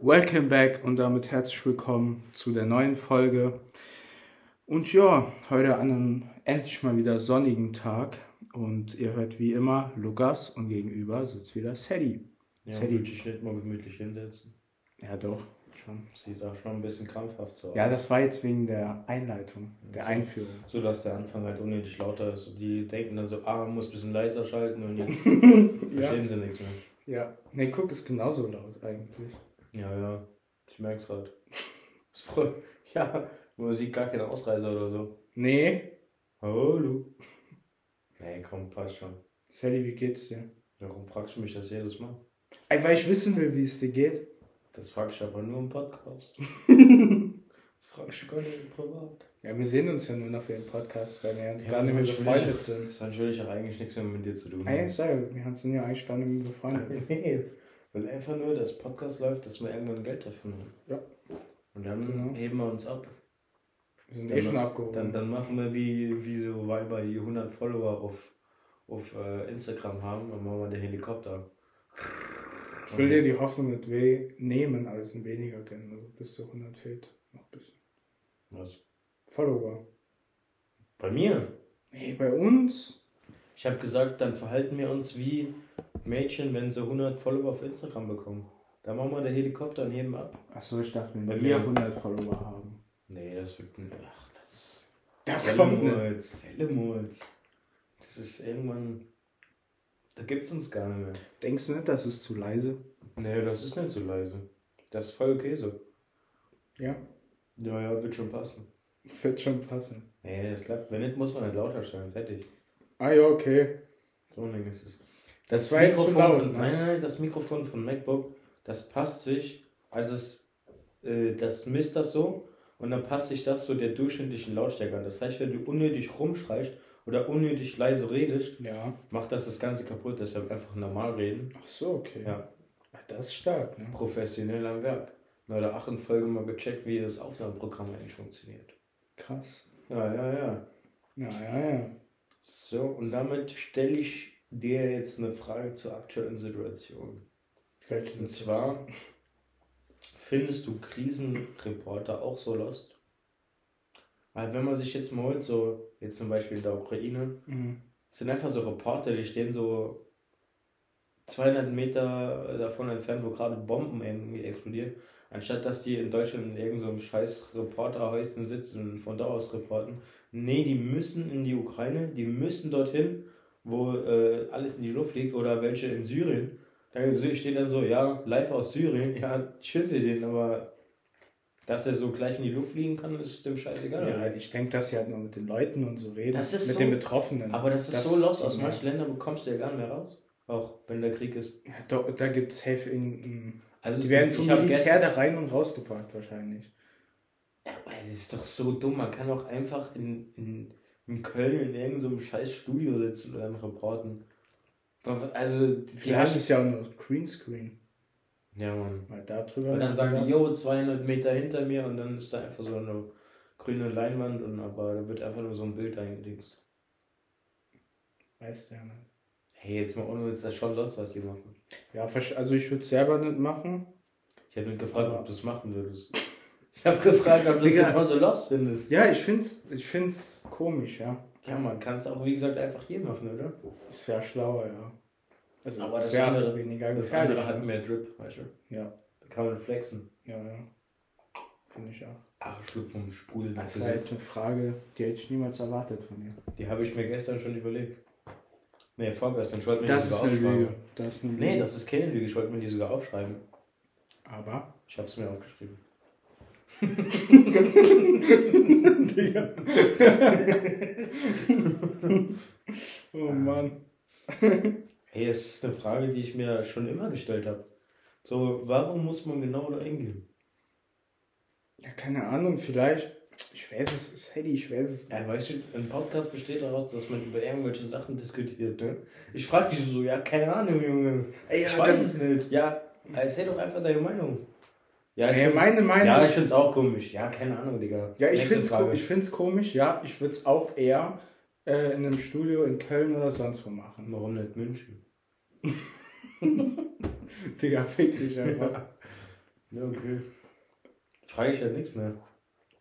Welcome back und damit herzlich willkommen zu der neuen Folge. Und ja, heute an einem endlich mal wieder sonnigen Tag. Und ihr hört wie immer Lukas und gegenüber sitzt wieder Sadie. Ja, Sadie. würde ich nicht mal gemütlich hinsetzen. Ja, doch, schon. Sieht auch schon ein bisschen krampfhaft so aus. Ja, das war jetzt wegen der Einleitung, der So. Einführung. So, dass der Anfang halt unnötig lauter ist. Und die denken dann so, ah, muss ein bisschen leiser schalten und jetzt verstehen sie nichts mehr. Ja, ne, guck, ist genauso laut eigentlich. Ja, ja, ich merk's grad. Das Pro- Ja, man sieht gar keine Ausreißer oder so. Nee, Hallo. Nee, komm, passt schon. Sadie, wie geht's dir? Warum fragst du mich das jedes Mal? Ey, weil ich wissen will, wie es dir geht. Das frag ich aber nur im Podcast. Das frag ich gar nicht privat. Ja, wir sehen uns ja nur noch für den Podcast, weil wir ja gar nicht mehr befreundet sind. Das hat natürlich auch eigentlich nichts mehr mit dir zu tun. Ey, sage, wir sind ja eigentlich gar nicht mehr befreundet. Nee, weil einfach nur das Podcast läuft, dass wir irgendwann Geld dafür haben. Ja. Und dann Genau. heben wir uns ab. Wir sind Dann eh schon abgehoben. Dann, dann machen wir wie, wie so, weil wir die 100 Follower auf, auf äh, Instagram haben, dann machen wir den Helikopter. ich will dir die Hoffnung mit weh nehmen, als ein weniger kennen. Also bis zu 100 fehlt noch ein bisschen. Was? Follower. Bei mir? Nee, bei uns? Ich habe gesagt, dann verhalten wir uns wie Mädchen, wenn sie 100 Follower auf Instagram bekommen. Dann machen wir den Helikopter und heben ab. Achso, ich dachte, wenn Bei wir mir. 100 Follower haben. Nee, das wird. Ach, das. Das. Sellemolz, Sellemolz. Das ist irgendwann. Da gibt's uns gar nicht mehr. Denkst du nicht, das ist zu leise? Nee, das ist nicht so leise. Das ist voll okay so. Ja, Ja, ja, wird schon passen. wird schon passen. Nee, das klappt. Wenn nicht, muss man halt lauter stellen. Fertig. Ah ja, okay. So ein Ding ist es. Das Mikrofon von, ne? nein, nein, das Mikrofon von MacBook, das passt sich, also es, äh, das misst das so und dann passt sich das so der durchschnittlichen Lautstärke an. Das heißt, wenn du unnötig rumschreist oder unnötig leise redest, Ja. macht das das Ganze kaputt. Deshalb einfach normal reden. Ach so, okay. Ja, Das ist stark, ne? professionell am Werk. In der achten Folge mal gecheckt, wie das Aufnahmeprogramm eigentlich funktioniert. Krass. Ja, ja, ja. Ja, ja, ja. So, und damit stelle ich dir jetzt eine Frage zur aktuellen Situation. Welche Und zwar, findest du Krisenreporter auch so lost? Weil wenn man sich jetzt mal holt, so jetzt zum Beispiel in der Ukraine, Mhm. sind einfach so Reporter, die stehen so 200 Meter davon entfernt, wo gerade Bomben irgendwie explodieren, anstatt dass die in Deutschland in irgendeinem scheiß Reporterhäuschen sitzen und von da aus reporten. Nee, die müssen in die Ukraine, die müssen dorthin, wo äh, alles in die Luft liegt oder welche in Syrien. Da steht dann so, ja, live aus Syrien, ja, chill für den, aber dass er so gleich in die Luft fliegen kann, ist dem scheißegal. Ja, ich denke, dass sie halt nur mit den Leuten und so reden. Das mit so- den Betroffenen. Aber das ist so los, aus manchen Ländern bekommst du ja gar nicht mehr raus. Auch wenn der Krieg ist. Ja, da, da gibt es Safe in. Also die werden vom Militär da rein und rausgepackt wahrscheinlich. Ja, aber das ist doch so dumm. Man kann auch einfach in, in, in Köln in irgendeinem scheiß Studio sitzen und dann reporten. Also, die Vielleicht haben. ist ja auch nur Greenscreen. Ja, Mann. Weil da drüber. Und dann sagen die, jo, 200 Meter hinter mir und dann ist da einfach so eine grüne Leinwand und aber da wird einfach nur so ein Bild eingedingst. Weißt du ja nicht. Hey, jetzt mal ohne ist das schon los, was die machen. Ja, also ich würde es selber nicht machen. Ich habe nicht gefragt, Aber- ob du es machen würdest. Ich habe gefragt, ob du es genauso lost findest. Ja, ich find's, ich find's komisch, ja. Ja, man kann es auch, wie gesagt, einfach hier machen, oder? Es wäre schlauer, ja. Also Aber das wäre andere- weniger Das andere hat mehr Drip, weißt du? ja, Da kann man flexen. ja, ja. Finde ich auch. Ah, Schluck vom Sprudel. Das war jetzt eine Frage, die hätte ich niemals erwartet von dir. Die habe ich mir gestern schon überlegt. Nee, vorgestern. Ich wollte mir Das die ist sogar aufschreiben. Lüge. Das ist eine Lüge. Nee, das ist keine Lüge. Ich wollte mir die sogar aufschreiben. Aber. Ich habe es mir aufgeschrieben. Digga. oh Mann. Hey, es ist eine Frage, die ich mir schon immer gestellt habe. So, warum muss man genau da hingehen? Ja, keine Ahnung, vielleicht. Ich weiß es, ist Hedy, ich weiß es. Ja, weißt du, ein Podcast besteht daraus, dass man über irgendwelche Sachen diskutiert. Ne? Ich frage dich so, ja, keine Ahnung, Junge. Ey, ich ja, weiß das- es nicht. Ja, erzähl doch einfach deine Meinung. Ja, Ja, find's- meine Meinung- Ja, ich find's auch komisch. Ja, keine Ahnung, Digga. Ja, ich finde es ich find's komisch, ja. Ich würde es auch eher äh, in einem Studio in Köln oder sonst wo machen. Warum nicht München? Digga, fick dich einfach. Ja, okay. Frage ich ja nichts mehr.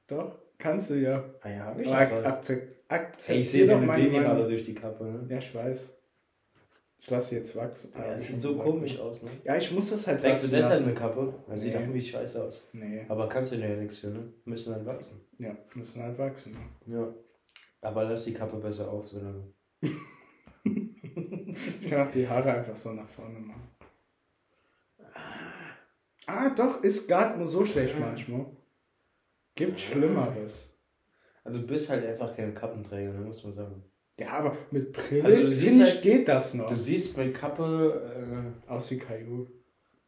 Doch, kannst du ja. Ah ja, hab ich Aber ak gerade. akzept, Ey, akzeptier ich sehe doch meine Babyhaare Meinung. durch die Kappe, ne? Ja, ich weiß. Ich lasse sie jetzt wachsen. Ja, das sieht so gesagt. komisch aus, ne? Ja, ich muss das halt Trägst du wachsen deshalb lassen. eine Kappe? Das sieht Nee. doch irgendwie scheiße aus. Nee, Aber kannst du ja nichts für, ne? Müssen halt wachsen. ja, müssen halt wachsen. Ja. Aber lass die Kappe besser auf, solange. Ich kann auch die Haare einfach so nach vorne machen. Ah, doch, ist gar nur so schlecht manchmal. Gibt Schlimmeres. Also du bist halt einfach kein Kappenträger, ne? muss man sagen. Ja, aber mit Brille, Also du siehst finde ich, halt- geht das noch. Du siehst mit Kappe, Aus wie Caillou.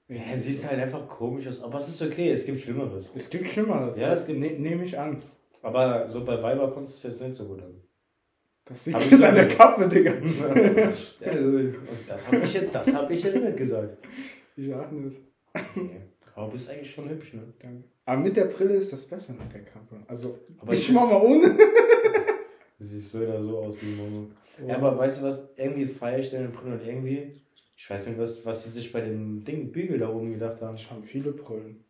äh, ja, siehst halt einfach komisch aus. Aber es ist okay, es gibt Schlimmeres. Es gibt Schlimmeres. Ja, es gibt- Ne, Nehme ich an. Aber so bei Weiber kommt es jetzt nicht so gut an. Das sieht ich so deiner gehört. Kappe, Digga. ja, das habe ich, jetzt- das hab ich jetzt nicht gesagt. Ich auch nicht. Nee. Aber du bist eigentlich schon hübsch, ne? Danke. Aber mit der Brille ist das besser mit der Kappe. Also, Aber ich ich- mach mal ohne. Du siehst so oder so aus wie Momo. Ja, aber weißt du was? Irgendwie feiere ich deine Brille und irgendwie, ich weiß nicht, was, was sie sich bei dem Ding Bügel da oben gedacht haben. Ich habe viele Brillen.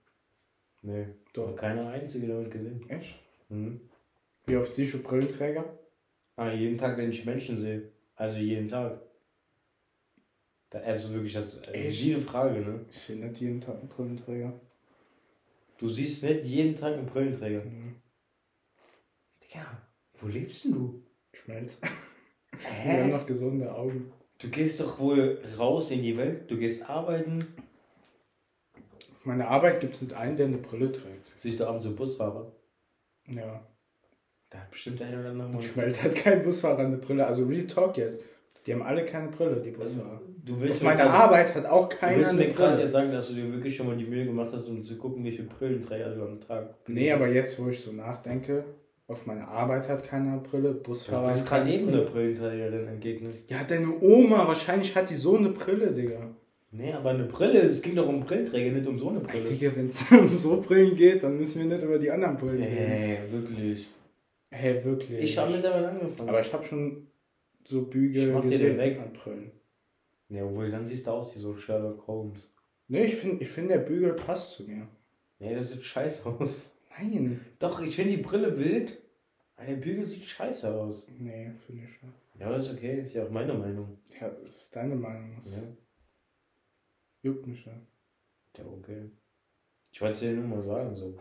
Nee, Doch. keine einzige damit gesehen. Echt? Mhm. Wie oft siehst du Brillenträger? Ah, jeden Tag, wenn ich Menschen sehe. Also jeden Tag. Da, also wirklich, das, das ist Echt? eine Frage, ne? Ich sehe nicht jeden Tag einen Brillenträger. Du siehst nicht jeden Tag einen Brillenträger. Mhm. Digga, wo lebst denn du? Schmelz. Wir Hä? haben noch gesunde Augen. Du gehst doch wohl raus in die Welt, du gehst arbeiten. Auf meiner Arbeit gibt es nicht einen, der eine Brille trägt. Siehst du abends so Busfahrer? Ja. Da hat bestimmt einer oder andere mal. Und Schmelz hat kein Busfahrer eine Brille. Also Real Talk jetzt. Die haben alle keine Brille, die Busfahrer. Du willst Auf meiner grad- Arbeit hat auch Du keiner willst eine mir gerade Brille. jetzt sagen, dass du dir wirklich schon mal die Mühe gemacht hast, um zu gucken, wie viele Brillenträger du am Tag Nee, aber jetzt, wo ich so nachdenke, auf meiner Arbeit hat keiner eine Brille, Du Busfahrer bist hat gerade eben eine Brille. Brillenträgerin entgegnet. Ja, deine Oma, wahrscheinlich hat die so eine Brille, Digga. Nee, aber eine Brille, es ging doch um Brillenträger, nicht um so eine Brille. Digga, wenn es um so Brillen geht, dann müssen wir nicht über die anderen Brillen reden. Ey, wirklich. Hey, wirklich. Ich habe mittlerweile angefangen. Aber ich habe schon so Ich Bügel mach dir gesehen den weg. an Brillen. ja, obwohl, dann siehst du aus wie so Sherlock Holmes. Nee, ich finde, ich find, der Bügel passt zu mir. Nee, das sieht scheiße aus. Nein. Doch, ich finde die Brille wild. Eine Bügel sieht scheiße aus. Nee, finde ich nicht. Ja, aber ist okay, ist ja auch meine Meinung. Ja, ist deine Meinung. Das Ja, juckt mich ja. ja okay. Ich wollte es dir nur mal sagen, so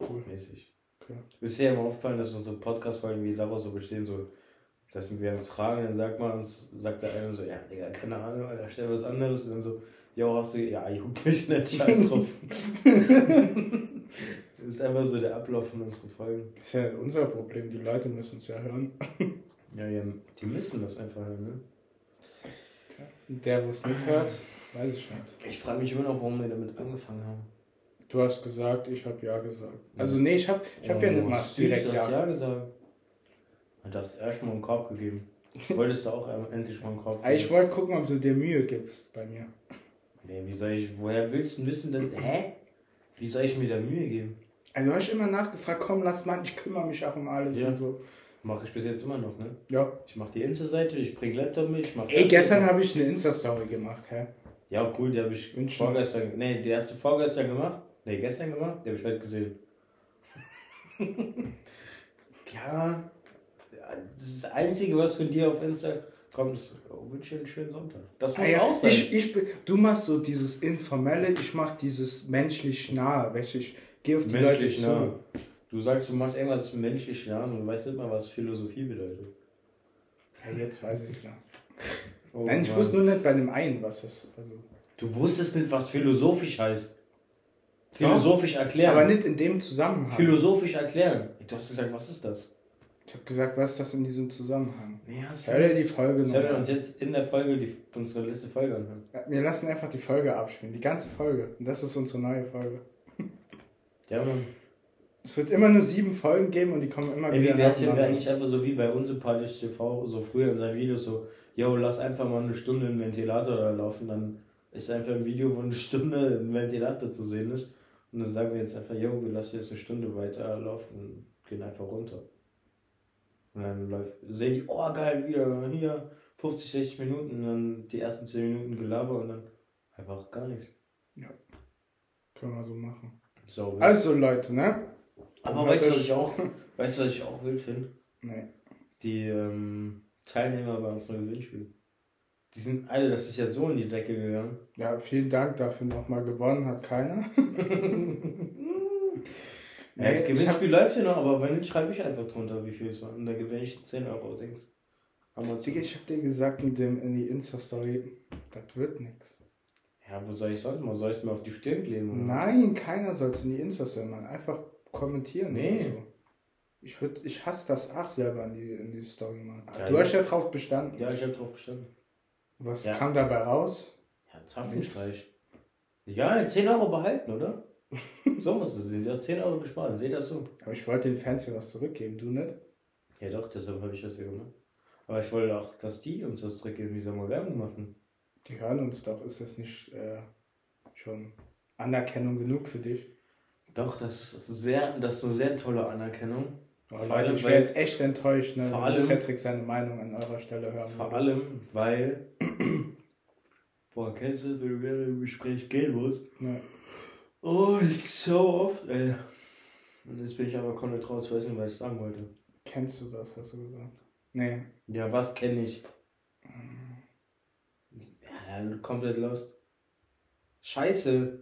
Cool. mäßig. Okay. Ist ja immer aufgefallen, dass unsere Podcast-Folgen wie daraus so bestehen, so, dass wir uns fragen, dann sagt man uns, sagt der eine so, ja, Digga, keine Ahnung, Alter, stell was anderes. Und dann so, ja, hast du, ja, juckt mich nicht, scheiß drauf. das ist einfach so der Ablauf von unseren Folgen. Ist ja unser Problem. Die Leute müssen es ja hören. Ja, ja, die müssen das einfach hören, ne? Der, wo es nicht hört, weiß ich nicht. Ich frage mich immer noch, warum wir damit angefangen haben. Du hast gesagt, ich habe ja gesagt. Also nee, ich habe ich hab ja nicht mal Oh, direkt du hast ja. ja gesagt. Hat das erst mal einen Korb gegeben. Wolltest du auch endlich mal einen Korb Ah, Ich wollte gucken, ob du dir Mühe gibst bei mir. Nee, wie soll ich, woher willst du wissen, dass, hä? Wie soll ich mir da Mühe geben? Also du hast immer nachgefragt, komm, lass mal, ich kümmere mich auch um alles Ja. und so. Mache ich bis jetzt immer noch, ne? Ja. Ich mache die Insta-Seite, ich bring Laptop mit, ich mache Ey, gestern habe ich eine Insta-Story gemacht, hä? Ja, cool, die habe ich Wünschen. vorgestern, nee, die erste vorgestern gemacht. Nee, gestern gemacht, die habe ich heute gesehen. ja, das Einzige, was von dir auf Insta kommt, ist, oh, wünsche dir einen schönen Sonntag. Das muss Ah ja, auch sein. Ich, ich, du machst so dieses Informelle, ich mach dieses menschlich nahe, du, ich gehe auf die menschlich Leute nah. Du sagst, du machst irgendwas menschlich nah und du weißt nicht mal, was Philosophie bedeutet. Ja, jetzt weiß ich ja. Oh, Nein, ich Mann. wusste nur nicht bei dem einen, was das, also. Du wusstest nicht, was philosophisch heißt. Philosophisch erklären. Aber nicht in dem Zusammenhang. Philosophisch erklären. Du hast gesagt, was ist das? ich habe gesagt, was ist das in diesem Zusammenhang? Nee, hast Hör dir die Folge Sollen wir noch uns an. jetzt in der Folge die, unsere letzte Folge anhören? Wir lassen einfach die Folge abspielen, die ganze Folge. Und das ist unsere neue Folge. Ja, Mann. Es wird immer nur sieben Folgen geben und die kommen immer Ey, wieder wie wär's, wenn wir eigentlich einfach so wie bei Unsympathisch TV, so früher in seinen Videos so, yo, lass einfach mal eine Stunde einen Ventilator da laufen, dann ist einfach ein Video, wo eine Stunde ein Ventilator zu sehen ist. Und dann sagen wir jetzt einfach, yo, wir lassen jetzt eine Stunde weiter laufen und gehen einfach runter. Und dann läuft, sehen die, oh geil, wieder hier 50, 60 Minuten dann die ersten 10 Minuten Gelaber und dann einfach gar nichts. Können wir so machen. So. Also Leute, ne? Aber weißt du, was ich auch, weißt du, was ich auch wild finde? Nee. Die ähm, Teilnehmer bei unserem Gewinnspiel. Die sind alle, das ist ja so in die Decke gegangen. Ja, vielen Dank dafür nochmal gewonnen hat keiner. Ja, das ich Gewinnspiel läuft ja noch, aber wenn nicht, schreibe ich einfach drunter, wie viel es war. Und dann gewinne ich 10 Euro, Dings. Amazon. Ich hab dir gesagt mit dem in die Insta-Story, das wird nix. Ja, wo soll ich sonst mal? Soll ich es mir auf die Stirn kleben? Oder? Nein, keiner soll es in die Insta-Story machen. Einfach kommentieren. Nee. so. Ich, würd, ich hasse das ach selber in die, in die Story machen. Ja, du hast ja drauf bestanden. Ja, ich habe drauf bestanden. Was Ja. kam dabei raus? Ja, Zapfenstreich. Ja, 10 Euro behalten, oder? so muss es sein. Du hast 10 Euro gespart. Seht das so? Aber ich wollte den Fans ja was zurückgeben, du nicht? Ja, doch, deshalb habe ich das ja gemacht. Aber ich wollte auch, dass die uns das zurückgeben. Wie soll man Werbung machen? Die hören uns doch. Ist das nicht äh, schon Anerkennung genug für dich? Doch, das ist, sehr, das ist eine sehr tolle Anerkennung. Oh, Vor Leute, allem, ich wäre jetzt echt enttäuscht, ne, Vor wenn allem- Cedric seine Meinung an eurer Stelle hören Vor würde. allem, weil. Boah, kennst du, wenn du wieder im Gespräch gehen musst? Ja. Oh, ich so oft, ey. Und jetzt bin ich aber komplett raus, ich weiß nicht, was ich sagen wollte. Kennst du das, hast du gesagt? Nee. Ja, was kenne ich? Ja, dann komplett lost. Scheiße.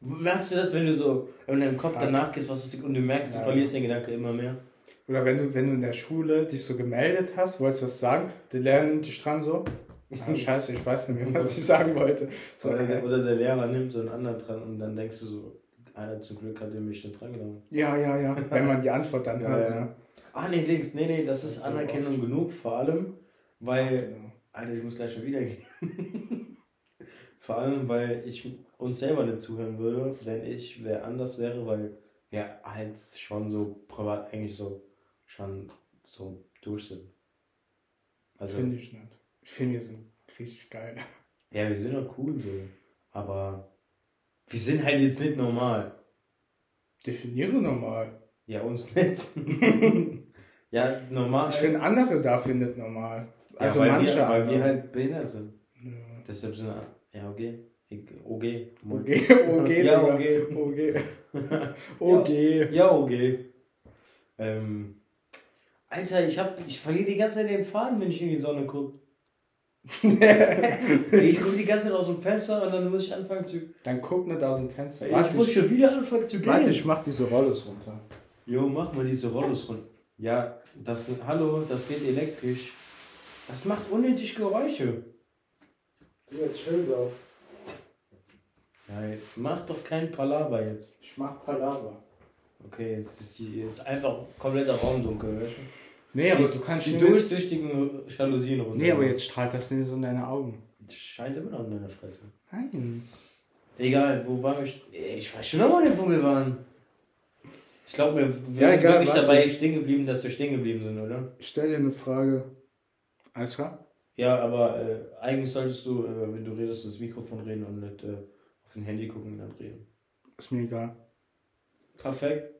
Merkst du das, wenn du so in deinem Kopf Fuck. danach gehst, was du, und du merkst, du Ja. verlierst den Gedanke immer mehr? Oder wenn du, wenn du in der Schule dich so gemeldet hast, wolltest was sagen, der Lehrer nimmt dich dran so. Ah, scheiße, ich weiß nicht mehr, was ich sagen wollte. So, Oder, der, äh, oder der Lehrer nimmt so einen anderen dran und dann denkst du so, einer zum Glück hat der mich nicht dran genommen. ja, ja, ja, wenn man die Antwort dann Ja, hört. ja. Ne? Ah, nee, links, nee, nee, das ist Anerkennung genug, vor allem, weil, Genau. Alter, ich muss gleich schon wieder gehen. Vor allem, weil ich uns selber nicht zuhören würde, wenn ich wer anders wäre, weil wir halt schon so privat eigentlich so schon so durch sind. Also, Finde ich nicht. Ich finde, wir sind richtig geil. ja, wir sind doch cool so, aber wir sind halt jetzt nicht normal. Definiere normal. Ja, uns nicht. ja, normal. Ich finde andere dafür nicht normal. ja, Also weil manche wir, weil wir halt behindert sind. Ja. Deshalb sind ja okay. Ich- OG. OG, OG, Ja, Digga. OG. OG. OG. Ja, OG. Ähm, Alter, ich hab, ich verliere die ganze Zeit den Faden, wenn ich in die Sonne gucke. ich gucke die ganze Zeit aus dem Fenster und dann muss ich anfangen zu. Dann guck nicht aus dem Fenster. Ich Warte, muss ich, schon wieder anfangen zu gehen. warte, ich mach diese Rollos runter. Jo, mach mal diese Rollos runter. Ja, das, hallo, das geht elektrisch. Das macht unnötig Geräusche. Ja, chill doch. Ja, mach doch kein Palaver jetzt. Ich mach Palaver. Okay, jetzt ist, die, jetzt einfach kompletter Raum dunkel, weißt du? Nee, aber du kannst Die durchsichtigen Jalousien runter. Nee, aber jetzt strahlt das nicht so in deine Augen. Das scheint immer noch in deiner Fresse. Nein. Egal, wo waren wir? Ich weiß schon noch nicht, wo wir waren. Ich glaube, wir, wir Ja, sind egal, wirklich warte. dabei stehen geblieben, dass wir stehen geblieben sind, oder? Ich stell dir eine Frage. Alles klar? Ja, aber äh, eigentlich solltest du, äh, wenn du redest, das Mikrofon reden und nicht äh, auf ein Handy gucken und dann reden. Ist mir egal. Perfekt.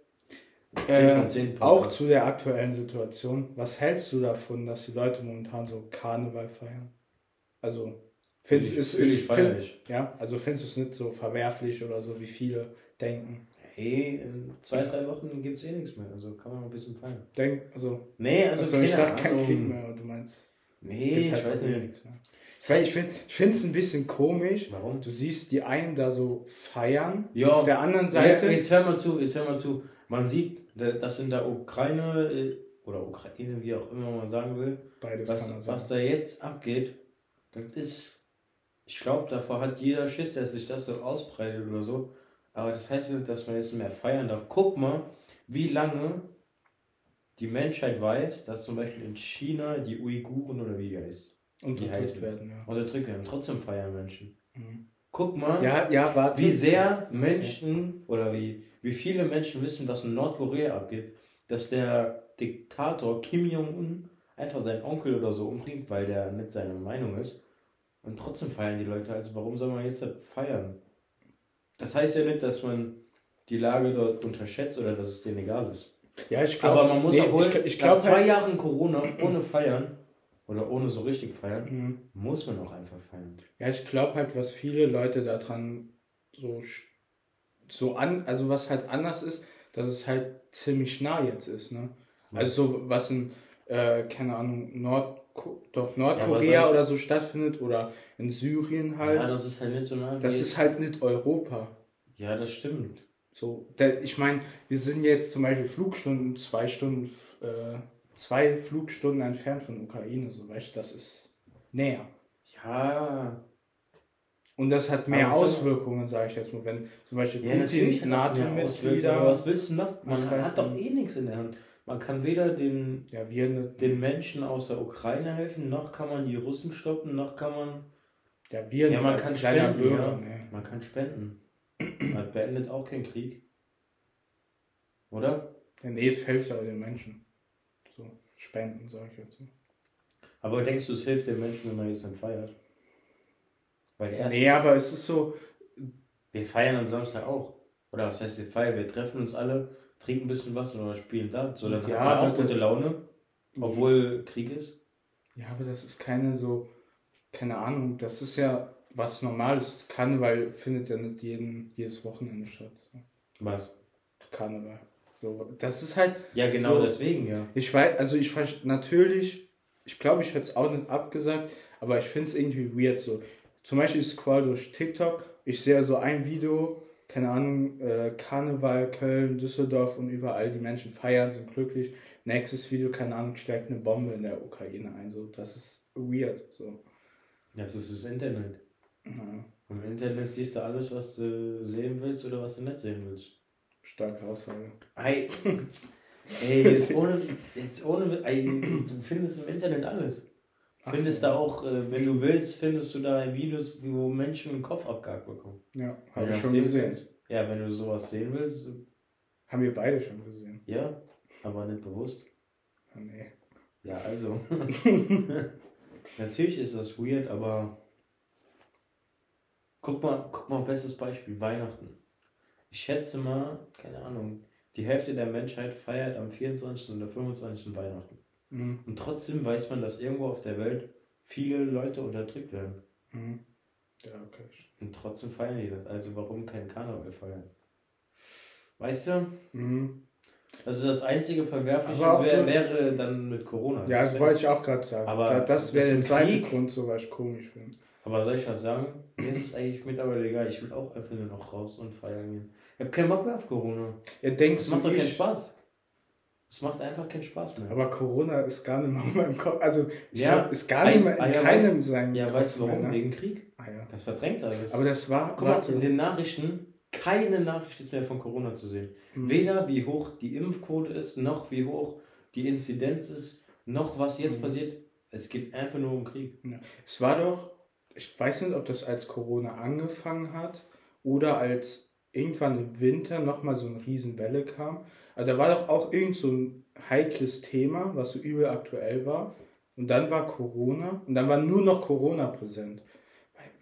10 Äh, von 10. auch zu der aktuellen Situation. Was hältst du davon, dass die Leute momentan so Karneval feiern? Also, finde ich, ist, ich ist, find, ich. ja, also findest du es nicht so verwerflich oder so, wie viele denken? Hey, in zwei, drei Wochen gibt es eh nichts mehr, also kann man ein bisschen feiern. Denk, also, Nee, also, also ich dachte kein. Krieg mehr, du meinst. Nee, gibt ich halt weiß nicht. nichts. Das heißt, ich finde es ein bisschen komisch. Warum? Du siehst die einen da so feiern. Ja. Auf der anderen Seite. Seite. jetzt hör mal zu, jetzt hör mal zu. Man sieht, da- dass in der Ukraine äh, oder Ukraine, wie auch immer man sagen will, beides was, kann was da jetzt abgeht, das ist, ich glaube, davor hat jeder Schiss, dass sich das so ausbreitet oder so. Aber das heißt nicht, dass man jetzt mehr feiern darf. Guck mal, wie lange die Menschheit weiß, dass zum Beispiel in China die Uiguren oder wie die heißt, Unterdrückt heißen. werden, ja. unterdrückt werden. Trotzdem feiern Menschen. Mhm. Guck mal, Ja, ja, warte. wie sehr Menschen oder wie, wie viele Menschen wissen, was in Nordkorea abgeht, dass der Diktator Kim Jong-un einfach seinen Onkel oder so umbringt, weil der nicht seine Meinung ist. Und trotzdem feiern die Leute. Also warum soll man jetzt feiern? Das heißt ja nicht, dass man die Lage dort unterschätzt oder dass es denen egal ist. Ja, ich glaube. Aber man muss nee, auch wohl, ich, ich nach glaube zwei halt, Jahren Corona ohne feiern oder ohne so richtig feiern, Mhm. muss man auch einfach feiern. Ja, ich glaube halt, was viele Leute daran so so an, also was halt anders ist, dass es halt ziemlich nah jetzt ist, ne? Also so was in, äh, keine Ahnung, Nord, doch Nordkorea Ja, oder so stattfindet oder in Syrien halt. Ja, das ist halt nicht so nah. das ist halt nicht Europa. Ja, das stimmt. So, der, ich meine, wir sind jetzt zum Beispiel Flugstunden, zwei Stunden, äh, zwei Flugstunden entfernt von Ukraine, so weißt du, das ist näher. Ja. Und das hat mehr Aber so- Auswirkungen, sage ich jetzt mal, wenn zum Beispiel Ja, Putin, NATO-Mitglieder, was willst du machen? Man angreifen. hat doch eh nichts in der Hand. Man kann weder den, ja, wir ne, den Menschen aus der Ukraine helfen, noch kann man die Russen stoppen, noch kann man. ja, wir Ja, man kann spenden, Bürger, ja. ne. Man kann spenden. Man beendet auch keinen Krieg. Oder? Ja, nee, es hilft aber den Menschen. So, spenden, sage ich jetzt. Aber denkst du, es hilft den Menschen, wenn man jetzt dann feiert? Weil erstens, Nee, aber es ist so, wir feiern am Samstag auch. Oder was heißt wir feiern? Wir treffen uns alle, trinken ein bisschen was oder spielen da. So, dann Ja, hat man auch gute Laune, obwohl Krieg ist. ja, aber das ist keine so, keine Ahnung, das ist ja was Normales. Karneval findet ja nicht jeden, jedes Wochenende statt. Was? Karneval. So, das ist halt, Ja, genau So. deswegen, ja. ich weiß, also ich ver- natürlich, ich glaube, ich hätte es auch nicht abgesagt, aber ich finde es irgendwie weird so. Zum Beispiel ich scroll durch TikTok, ich sehe so ein Video, keine Ahnung, äh, Karneval, Köln, Düsseldorf und überall, die Menschen feiern, sind glücklich. Nächstes Video, keine Ahnung, steckt eine Bombe in der Ukraine ein, so, das ist weird, so. Das ist das Internet. Ja, Im Internet siehst du alles, was du sehen willst oder was du nicht sehen willst. starke Aussage. Ey, ey jetzt ohne, jetzt ohne, ey, du findest im Internet alles. Ach, Findest ja. da auch, äh, wenn du willst, findest du da Videos, wo Menschen den Kopf abgehakt bekommen. Ja, habe ich schon sehen gesehen. willst. Ja, wenn du sowas sehen willst, Haben wir beide schon gesehen. ja, aber nicht bewusst. Ah, nee. Ja, also. Natürlich ist das weird, aber guck mal, guck mal, bestes Beispiel, Weihnachten. Ich schätze mal, keine Ahnung, die Hälfte der Menschheit feiert am 24. oder 25. Weihnachten. Mhm. Und trotzdem weiß man, dass irgendwo auf der Welt viele Leute unterdrückt werden. Mhm. Ja, okay. Und trotzdem feiern die das. Also warum kein Karneval feiern? Weißt du? Mhm. Also das einzige Verwerfliche wär, du- wäre dann mit Corona. Ja, Das wollte ich auch gerade sagen. Aber da, das wäre der zweite Grund, so was ich komisch finde. Aber soll ich was sagen? Mir ist es eigentlich mittlerweile egal. Ich will auch einfach nur noch raus und feiern gehen. Ich habe keinen Bock mehr auf Corona. Ja, denkst Es macht doch keinen Spaß. Es macht einfach keinen Spaß mehr. Aber Corona ist gar nicht mehr in meinem Kopf. Also, ich Ja, glaub, ist gar ein- nicht mehr in ah, ja, keinem weißt- seinem ja, Kopf weißt du warum? mehr, ne? Wegen Krieg. Ah, ja. Das verdrängt alles. Aber das war. Guck mal, in den Nachrichten, keine Nachricht ist mehr von Corona zu sehen. Hm. Weder wie hoch die Impfquote ist, noch wie hoch die Inzidenz ist, noch was jetzt Mhm. passiert. Es geht einfach nur um Krieg. Ja. Es war doch, ich weiß nicht, ob das als Corona angefangen hat oder als irgendwann im Winter nochmal so eine Riesenwelle kam. Aber da war doch auch irgend so ein heikles Thema, was so übel aktuell war. Und dann war Corona und dann war nur noch Corona präsent.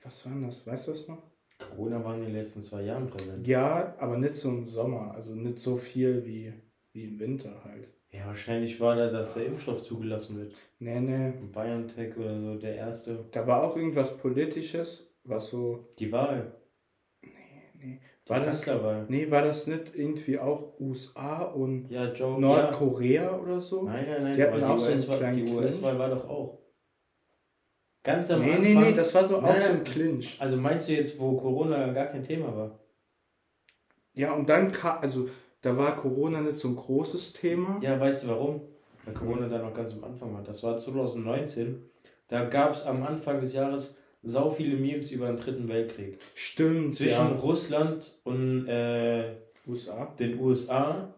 Was war denn das? Weißt du das noch? Corona war in den letzten zwei Jahren präsent. Ja, aber nicht so im Sommer, also nicht so viel wie, wie im Winter halt. Ja, wahrscheinlich war da, dass der Impfstoff zugelassen wird. Nee, nee. BioNTech oder so, der erste. Da war auch irgendwas Politisches, was so. Die Wahl. Nee. Die War das, nee, war das nicht irgendwie auch USA und Ja, Joe. Nordkorea oder so? Ja. Nein, nein, nein, Die aber hatten die auch US-Wahl die. US-Wahl war doch auch. Ganz am nee, Anfang. nee, nee, das war so Nein, auch so ein Clinch. Also meinst du jetzt, wo Corona gar kein Thema war? Ja, und dann kam, also da war Corona nicht so ein großes Thema. Ja, weißt du warum? Weil Corona da noch ganz am Anfang war. Das war 2019. Da gab es am Anfang des Jahres sau viele Memes über den Dritten Weltkrieg. Stimmt, Zwischen ja. Russland und äh, USA. den USA.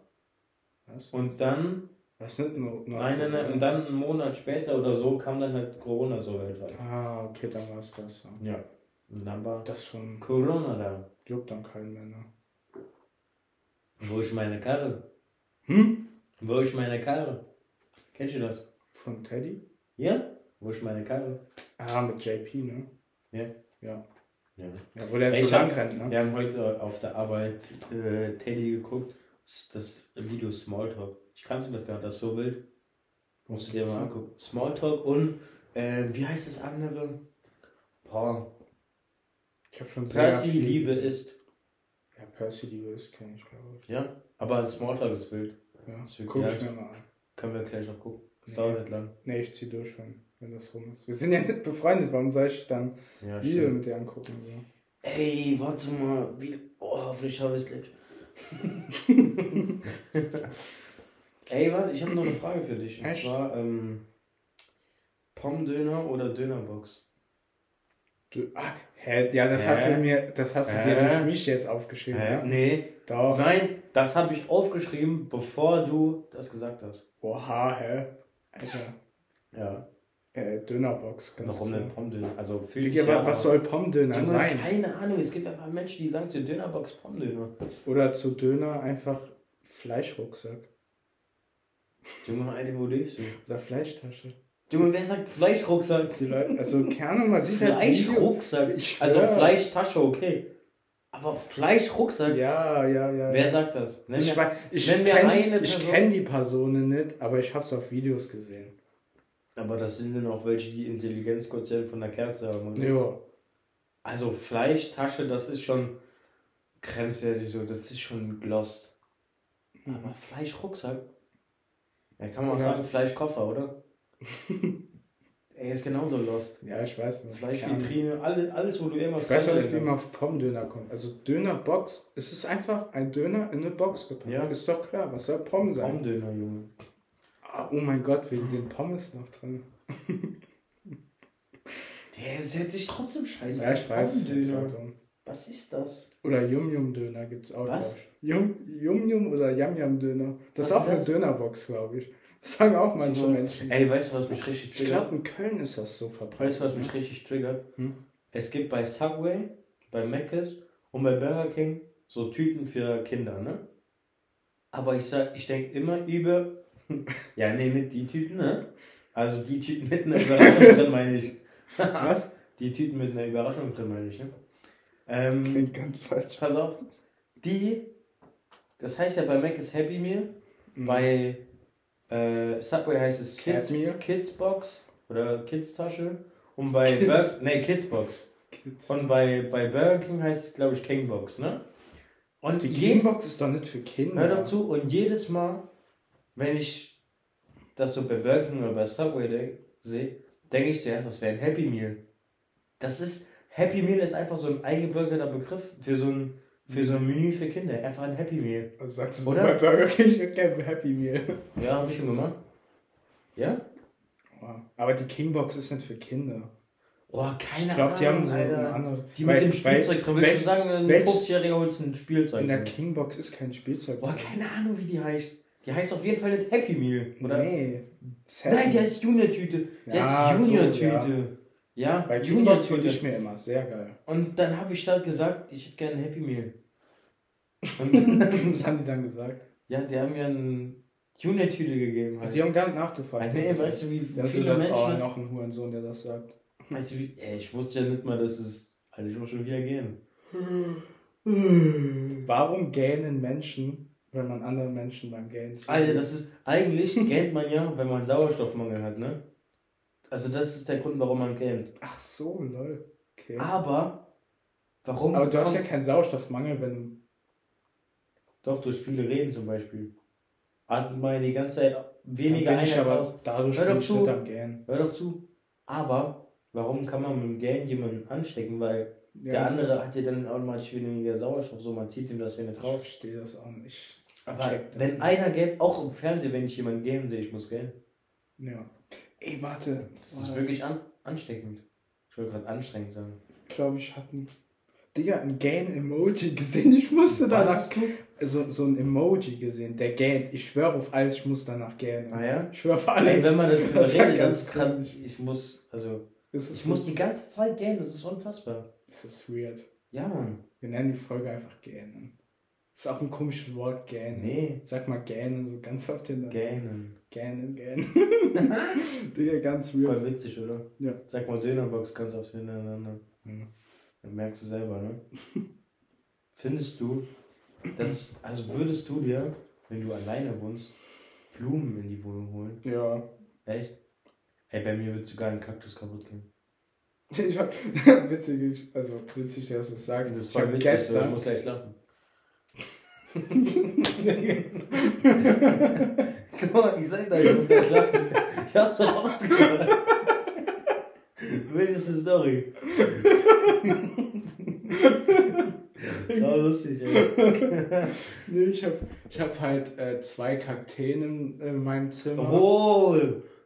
Was? Und dann, Was nicht nur, nein, nein, nein, und dann einen Monat später oder so kam dann halt Corona so weltweit. Ah, okay, dann war es das. Ja. Ja. Und dann war Das schon Corona da. juckt dann keinen mehr. Ne? Wo ist meine Karre? Hm? Wo ist meine Karre? Kennst du das? Von Teddy? Ja? Wo ist meine Karre? Ah, mit JP, ne? Ja. Ja. Ja. Ja, wo der Ey, so hab- lang rennt, ne? Wir haben heute auf der Arbeit äh, Teddy geguckt. Das, Video Smalltalk. Ich kannte das gar nicht, das ist so wild. Musst du dir mal angucken. Smalltalk und äh, wie heißt das andere? Boah. Ich habe schon sehr Percy Liebe ist. Ja, Percy the Wills kenne ich, glaube ich. Ja, aber Smalltalk ist wild. Ja, wird guck ich mir mal an. Können wir gleich noch gucken. Das Nee. dauert nicht lang. Nee, ich zieh durch, wenn, wenn das rum ist. Wir sind ja nicht befreundet, warum soll ich dann Ja, Video stimmt. mit dir angucken? So? Ey, warte mal. Wie... Oh, hoffentlich habe ich es gleich. Ey, warte, ich habe noch eine Frage für dich. Und Echt? zwar, ähm, Pommdöner oder Dönerbox? Du, ah, hä? Ja, das Hä? hast du mir, das hast du dir Hä? durch mich jetzt aufgeschrieben. Hä? Ja? Nee. Doch. Nein, das habe ich aufgeschrieben, bevor du das gesagt hast. Oha, hä? Alter. Ja. Äh, Dönerbox, ganz Warum denn Pommdöner? Also für Digga, wa- was soll Pommdöner sein? keine Ahnung, es gibt einfach Menschen, die sagen zu Dönerbox Pommdöner. Oder zu Döner einfach Fleischrucksack. Junge, Alter, wo lebst du? Oder Fleischtasche. Junge, wer sagt Fleischrucksack? Die Leute, also Ahnung, man sieht halt Fleischrucksack. Also. Fleischtasche, okay. Aber Fleischrucksack? Ja, ja, ja. Wer ja. sagt das? Nenn Ich, mir- weiß- ich nenn mir kenne eine ich Person. kenn die Personen nicht, aber ich habe es auf Videos gesehen. Aber das sind dann auch welche, die Intelligenzquotient von der Kerze haben. Oder? Ja. Also Fleischtasche, das ist schon grenzwertig so. Das ist schon lost. Aber Fleischrucksack? Ja, kann man auch Ja. sagen Fleischkoffer, oder? Ey, ist genauso lost. Ja, ich weiß nicht. Fleischvitrine, alles, alles, wo du irgendwas Ich weiß auch nicht, wie man auf Pommdöner kommt. Also Dönerbox, es ist einfach ein Döner in eine Box gepackt. Ja. Ist doch klar, was soll Pommes sein? Pommdöner, Junge. Ah, oh mein Gott, wegen den Pommes noch drin. Der hört sich trotzdem scheiße Ja, ich weiß. ist Pommdöner. dumm. Was ist das? Oder Yum Yum Döner gibt's auch. Was? glaub ich. Yum Yum Yum oder Yam Yam Döner. Das Was ist auch ist eine? Dönerbox, glaube ich. Sagen auch manche So, Menschen. Ey, weißt du, was mich richtig ich triggert? glaube, in Köln ist das so verbreitet. Weißt du, was mich richtig triggert? Hm? Es gibt bei Subway, bei Mc's und bei Burger King so Tüten für Kinder, ne? Aber ich sag, ich denke immer über. ja, nee, nicht die Tüten, ne? Also die Tüten mit einer Überraschung drin, meine ich. Was? Die Tüten mit einer Überraschung drin, meine ich, ne? Ähm, Klingt ganz falsch. pass auf. Die, das heißt ja bei Mac ist Happy Meal, Mhm. bei äh, Subway heißt es Kids? Kids Box oder Kids Tasche und bei Kids. Bur nee, Kids Box. Kids. Und bei, bei Burger King heißt es, glaube ich, King Box, ne? Und Die je, Kingbox ist doch nicht für Kinder. hör dazu, und jedes Mal, wenn ich das so bei Burger King oder bei Subway de- sehe, denke ich zuerst, das wäre ein Happy Meal. Das ist, Happy Meal ist einfach so ein eingebürgerter Begriff für so ein, für so ein Menü für Kinder. Einfach ein Happy Meal. Also sagst du Oder? bei Burger King, ich gerne Happy Meal. Ja, habe ich schon gemacht. Ja? Aber die Kingbox ist nicht für Kinder. Oh, keine Ich glaube, die haben Ahnung, so eine Alter. andere. Die Weil- mit dem Spielzeug drin. Willst du sagen, ein welch- 50-Jähriger holt ein Spielzeug In der? Kingbox ist kein Spielzeug. Boah, keine Ahnung, wie die heißt. Die heißt auf jeden Fall nicht Happy Meal, oder? Nee. Nein, die heißt Junior-Tüte. Die Ja, heißt so, Junior-Tüte. Ja, Bei würde Junior-Tüte. ich mir immer sehr geil. Und dann habe ich da gesagt, ich hätte gerne ein Happy Meal. Und Was haben die dann gesagt? ja, die haben mir eine Junior-Tüte gegeben. Halt. Die haben gar nicht nachgefragt. Nee, weißt du, wie viele das, Menschen. Oh, noch ein Hurensohn, der das sagt. Weißt du, wie, ey, ich wusste ja nicht mal, dass es. Alter, ich muss schon wieder gehen. Warum gähnen Menschen, wenn man anderen Menschen beim Gähnen? Alter, das ist. Eigentlich gähnt man ja, wenn man Sauerstoffmangel hat, ne? Also, das ist der Grund, warum man gähnt. Ach so, lol. Okay. Aber. Warum? Aber du hast ja keinen Sauerstoffmangel, wenn. Doch, durch viele Reden zum Beispiel. Atmet man ja die ganze Zeit weniger ein als aus. dadurch Hör doch zu. Hör doch zu. Aber warum kann man mit dem Gähnen jemanden anstecken? Weil Ja, der andere hat ja dann automatisch weniger Sauerstoff, so man zieht ihm das ja nicht Ich raus. verstehe das auch nicht. Aber wenn einer gähnt, auch im Fernsehen, wenn ich jemanden gähnen sehe, ich muss gähnen. Ja. Ey, warte. Das ist wirklich an, ansteckend. Ich wollte gerade anstrengend sagen. Ich glaube, ich hatte ein. Digga, ein Gähn-Emoji gesehen. Ich musste danach. hast du? So, so ein Emoji gesehen, der gähnt. Ich schwöre auf alles, ich muss danach gähnen. Ah ja? Ich schwöre auf Ey, alles. wenn man darüber Das redet, das ist komisch. Ich muss, also, ich muss die ganze Zeit gähnen, das ist unfassbar. Das ist weird. Ja, Mann. Wir nennen die Folge einfach gähnen. Das ist auch ein komisches Wort, gähnen. Nee. Sag mal gähnen, so ganz oft hin. Gähnen. Gähnen, gähnen. Digga, ganz Voll weird. witzig, oder? Ja. Sag mal Dönerbox ganz oft hintereinander. Ja. Dann merkst du selber, ne? Findest du, dass, also würdest du dir, wenn du alleine wohnst, Blumen in die Wohnung holen? Ja. Echt? Ey, bei mir wird sogar ein Kaktus kaputt gehen. Ich hab, witzig, also witzig, dass du es sagst. Das voll hab witzig, so, ich gestern, muss gleich lachen. Guck mal, ich sag da, ich muss gleich lachen. Ich hab's schon rausgehört. Wildeste Story. Sau lustig, ey. nee, ich hab, ich hab halt äh, zwei Kakteen in, in meinem Zimmer. Oh,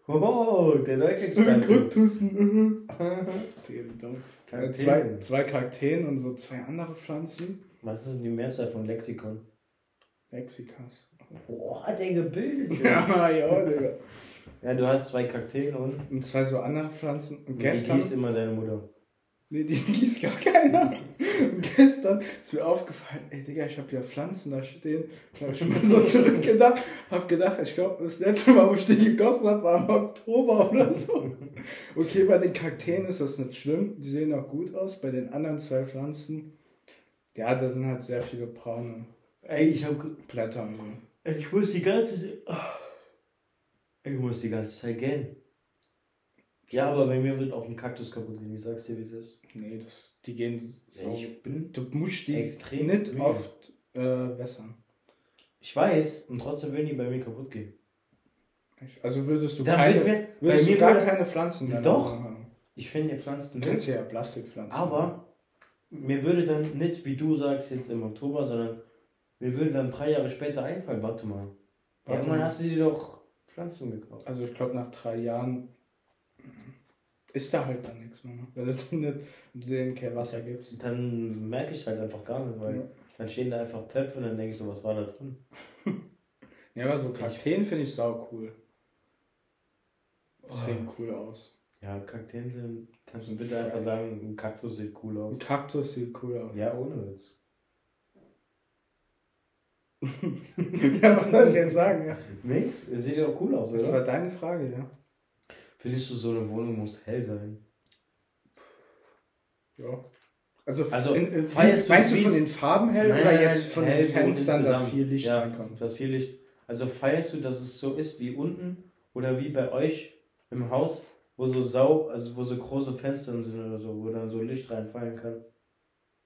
oh, der deutsche Experte. Kaktussen. Die dumm. Äh, Kakteen. zwei, zwei Kakteen und so zwei andere Pflanzen. Was ist denn die Mehrzahl von Lexikon? Mexikas. Boah, hat der gebildet. Ja, ja, Digga. Ja, du hast zwei Kakteen und Und zwei so andere Pflanzen. Und die gestern. gießt immer deine Mutter. Nee, die gießt gar keiner. Und gestern ist mir aufgefallen, ey Digga, ich habe ja Pflanzen da stehen. Da habe ich mal so zurückgedacht, habe gedacht, ich glaube, das letzte Mal, wo ich die gegossen habe, war im Oktober oder so. Okay, bei den Kakteen ist das nicht schlimm, die sehen auch gut aus. Bei den anderen zwei Pflanzen, ja, da sind halt sehr viele braune Ey, ich hab. Blätter und so. Ich muss die ganze Zeit. Ich muss die ganze Zeit gehen. Ja, aber bei mir wird auch ein Kaktus kaputt gehen. Ich sag's dir, wie es ist. Nee, das, die gehen so. Ich bin. Du musst die Extrem nicht müde. oft äh, wässern. Ich weiß, und trotzdem würden die bei mir kaputt gehen. Also würdest du Dann keine, mir- bei würdest mir du gar keine Pflanzen deiner Doch. Haben. Ich finde Pflanzen Du kennst ja Plastikpflanzen. Aber mir würde dann nicht, wie du sagst, jetzt im Oktober, sondern mir würde dann drei Jahre später einfallen, warte mal. Warte Irgendwann mal. hast du dir doch Pflanzen gekauft. Also ich glaube nach drei Jahren ist da halt dann nichts mehr. ne? Wenn du nicht denen kein Wasser gibst. Dann merke ich halt einfach gar nicht, weil Ja. dann stehen da einfach Töpfe und dann denke ich so, was war da drin? Ja, aber so Kakteen finde ich sau cool. Oh. Sehen cool aus. Ja, Kakteen sind, kannst du bitte einfach sagen, ein Kaktus sieht cool aus. Ein Kaktus sieht cool aus. Ja, ohne Witz. Ja, was soll ich jetzt sagen? Ja. Nix? Sieht ja auch cool aus, Das oder? war deine Frage, ja. Findest du, so eine Wohnung muss hell sein? Ja. Also, Also, in, in, feierst du meinst du von den Farben hell Nein, oder nein, jetzt von hell den so Fenstern, dass viel Licht ja, reinkommt? Das viel Licht. Also feierst du, dass es so ist wie unten oder wie bei euch im Haus, wo so sau, also wo so große Fenster sind oder so, wo dann so Licht reinfallen kann?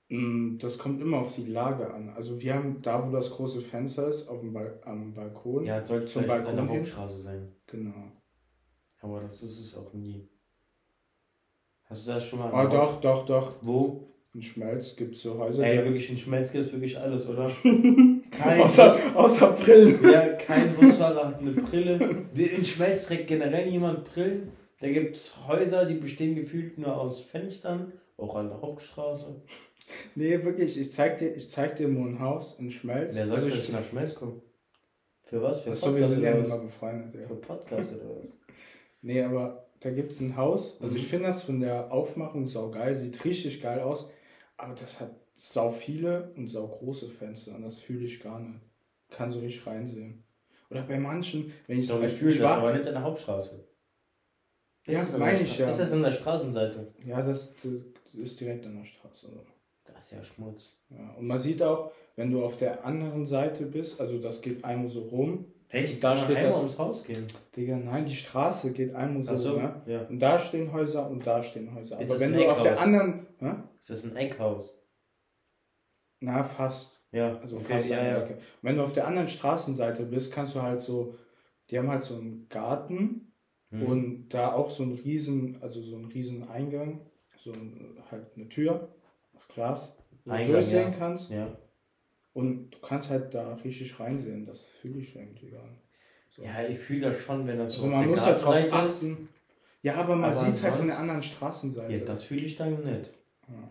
Mm, Das kommt immer auf die Lage an. Also wir haben da, wo das große Fenster ist, auf dem Bal am Balkon. Ja, es sollte Zum vielleicht an Balkon der hin? Hauptstraße sein. Genau. Aber das ist es auch nie. Hast du das schon mal an Oh, der doch, doch, doch. Haupt- Wo? In Schmelz gibt es so Häuser. Ey, wirklich in Schmelz gibt wirklich alles, oder? Kein außer, Bus, außer Brillen. ja, kein Busfahrer hat eine Brille. In Schmelz trägt generell niemand Brillen. Da gibt es Häuser, die bestehen gefühlt nur aus Fenstern, auch an der Hauptstraße. Nee, wirklich, ich zeig dir, ich zeig dir mal ein Haus in Schmelz. Wer sagt, also dass ich, nach Schmelz komme? Für was? Für Achso, wir Podcast sind ja oder nicht mal was? befreundet. Ja. Für Podcast oder was? Nee, aber da gibt es ein Haus. Also Mhm. ich finde das von der Aufmachung sau geil, sieht richtig geil aus. Aber das hat sau viele und sau große Fenster und das fühle ich gar nicht. Kann so richtig reinsehen. Oder bei manchen, wenn ich Doch, ich ich fühle das, war- aber nicht an der Hauptstraße. Ja, das meine ich ja. Ist das an der Straßenseite? Ja, das, das ist direkt an der Straße. Das ist ja Schmutz. Ja. Und man sieht auch, wenn du auf der anderen Seite bist, also das geht einmal so rum. Echt? Da steht einmal das- ums Haus gehen. Digga, nein, die Straße geht einmal so. Achso, Ne? ja. Und da stehen Häuser und da stehen Häuser. Ist Aber wenn du auf der Eckhaus? anderen. Hä? Ist das ein Eckhaus? Na, fast. Ja, Also okay, fast ja, ja. Ecke. Wenn du auf der anderen Straßenseite bist, kannst du halt so. Die haben halt so einen Garten Hm. und da auch so einen riesen, also so einen riesen Eingang, so ein, halt eine Tür aus Glas, wo du Eingang, durchsehen ja. kannst. Ja. Und du kannst halt da richtig reinsehen. Das fühle ich irgendwie gar nicht. So. ja, ich fühle das schon, wenn das so also auf man der muss halt drauf Gartenseite ist. achten. Ja, aber man sieht es halt von der anderen Straßenseite. Ja, das fühle ich dann nicht. Ja.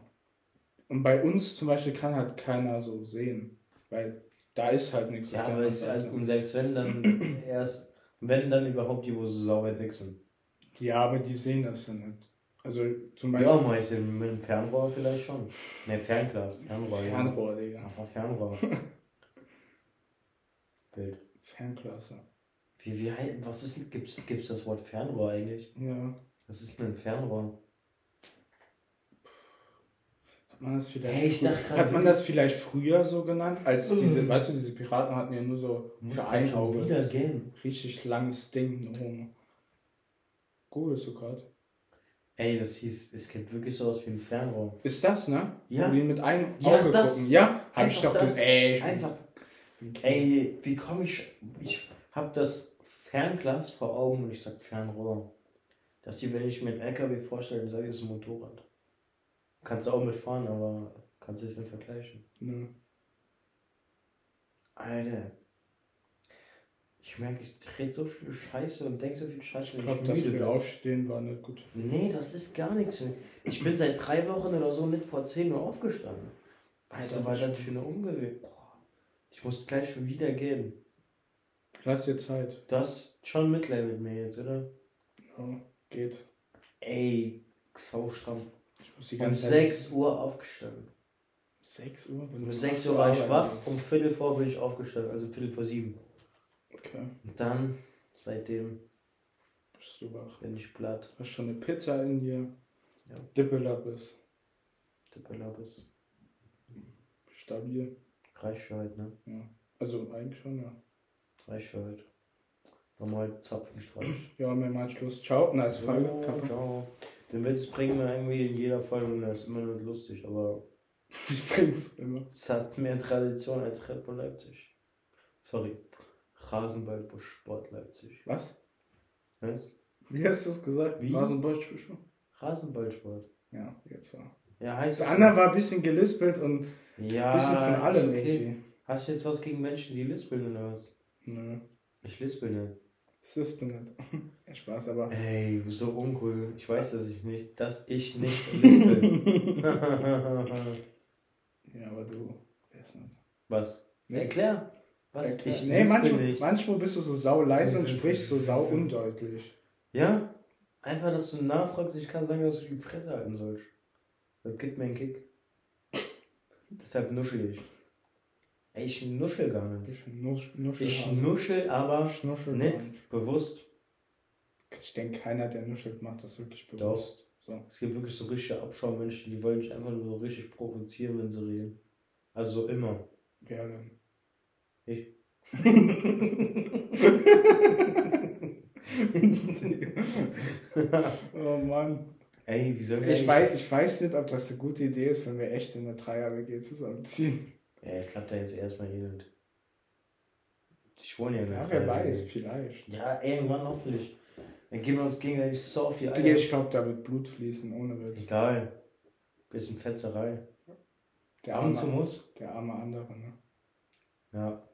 Und bei uns zum Beispiel kann halt keiner so sehen, weil da ist halt nichts. Ja, aber anderen also, und selbst wenn dann erst, wenn dann überhaupt die, wo so sau weit weg sind. ja, aber die sehen das ja nicht. Also zum Beispiel Ja, meistens mit dem Fernrohr vielleicht schon. Ne, Fernglas, Fernrohr. ja. Fernrohr, Digga. Einfach Fernrohr. Bild. Fernklasse. Wie, wie, hei- was ist, gibt's, gibt's das Wort Fernrohr eigentlich? Ja. Was ist denn ein Fernrohr? Hat man das vielleicht, Hey, ich dachte gerade hat man das vielleicht früher so genannt, als diese, weißt du, diese Piraten hatten ja nur so für ein Auge wieder gehen. richtig langes Ding. Oh. Googlest du gerade? Ey, das hieß, es gibt wirklich sowas wie ein Fernrohr. Ist das, ne? Ja. Wo die mit einem Ja, Auge das. gucken. Ja, hab ich doch das. Ey, Einfach. Ey, wie komme ich. Ich habe das Fernglas vor Augen und ich sag Fernrohr. Dass die, wenn ich mir einen LKW vorstelle, dann sage ich, das ist ein Motorrad. Kannst du auch mitfahren, aber kannst du es nicht vergleichen. Nö. Alter. Ich merke, ich rede so viel Scheiße und denke so viel Scheiße, Ich glaube, das müde für. Aufstehen war nicht gut. Nee, das ist gar nichts. für mich. Ich bin seit drei Wochen oder so nicht vor 10 Uhr aufgestanden. Weißt du, was das für eine Umgewöhnung? Boah, Ich muss gleich schon wieder gehen. Lass dir Zeit. Du hast schon Mitleid mit mir jetzt, oder? Ja, geht. Ey, saustramm. Ich muss die Um ganze Zeit. 6 Uhr aufgestanden. 6 Uhr? Um du 6 acht Uhr war ich wach, um Viertel vor bin ich aufgestanden, also Viertel vor sieben. Okay, Und dann, seitdem bist du wach. bin ich platt. Hast schon eine Pizza in dir. Ja. Dippelappes. Tippelabes. Stabil. Reicht für heute, ne? Ja. Also eigentlich schon, ja. Reicht für heute. Wir heute Zapfenstreich. Ja, mir mal Schluss. Ciao, nice Folge. Oh, Kappa. ciao. Den Witz bringen wir irgendwie in jeder Folge und der ist immer nicht lustig, aber Ich bring's immer. es hat mehr Tradition als Red Bull Leipzig. Sorry. Rasenball Sport Leipzig. Was? Was? Wie hast du es gesagt? Wie? Rasenballspur? Rasenballsport. Ja, jetzt war. Ja, heißt Das andere war ein bisschen gelispelt und ein Ja, bisschen von allem okay. irgendwie. Hast du jetzt was gegen Menschen, die lispeln oder was? Nö, Ich lispel nicht. das ist du nicht. Spaß, aber. Ey, so uncool. Ich weiß, dass ich nicht, dass ich nicht lispel. ja, aber du. Nicht. was? Nee. Erklär. Was? Erklär- Ich nee, manchmal, nicht. manchmal bist du so sau leise und sprichst so sau undeutlich. Ja? Einfach, dass du nachfragst, ich kann sagen, dass du die Fresse halten sollst. Das gibt mir einen Kick. Deshalb nuschel ich. Ey, ich nuschel gar nicht. Ich nusch, nuschel. Ich nuschel aber schnuschel nicht bewusst. Ich denke, keiner, der nuschelt, macht das wirklich Doch. bewusst. So. Es gibt wirklich so richtige Abschaumenschen, die wollen dich einfach nur so richtig provozieren, wenn sie reden. Also so immer. Wer denn? Ich. oh Mann. Ey, wie wir Ich eigentlich- weiß, ich weiß nicht, ob das eine gute Idee ist, wenn wir echt in eine Dreier-WG zusammenziehen. Ja, es klappt ja jetzt erstmal eh nicht. Ich wohne ja in der Ja, wer weiß, vielleicht. Ja, irgendwann hoffentlich. Dann gehen wir uns gegenseitig so auf die Eier. ich glaube, da wird Blut fließen, ohne Witz. Egal. Bisschen Fetzerei. Der Ab und zu arme, muss. der arme andere, ne? Ja.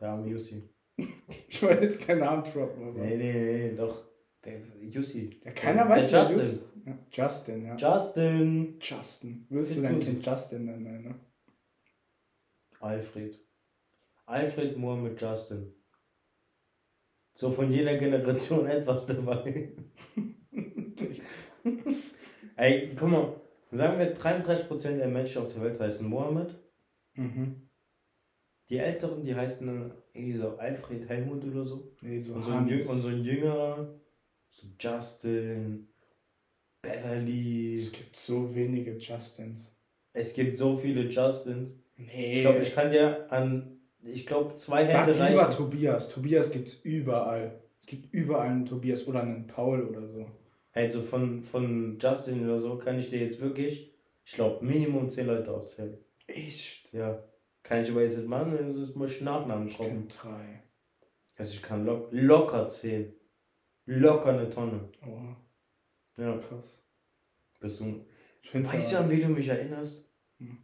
Der arme Jussi. Ich wollte jetzt keinen Namen droppen, aber. Nee, nee, nee, doch. Der Jussi. Ja, keiner der, weiß, der Justin. Just- Ja, Justin, ja. Justin. Justin. Würdest du dein Justin. Kind Justin nennen, ne? Alfred. Alfred Moore mit Justin. So von jeder Generation etwas dabei. Ey, guck mal. Sagen wir, 33% der Menschen auf der Welt heißen Mohammed. Mhm. Die Älteren, die heißen dann irgendwie so Alfred Helmut oder so. Nee, so Und so, ein, und so ein Jüngerer, so Justin, Beverly. Es gibt so wenige Justins. Es gibt so viele Justins. Nee. Ich glaube, ich kann dir an, ich glaube, zwei Sag Hände lieber reichen. Tobias. Tobias gibt's überall. Es gibt überall einen Tobias oder einen Paul oder so. Also von, von Justin oder so kann ich dir jetzt wirklich, ich glaube, Minimum zehn Leute aufzählen. Echt? Ja. Kann ich aber jetzt nicht machen, also muss ich Nachnamen Ich droppen. drei. Also ich kann lock, locker zehn. Locker eine Tonne. Oh, Ja. krass. Bist du, Ich weißt du, an wie du mich erinnerst? Hm.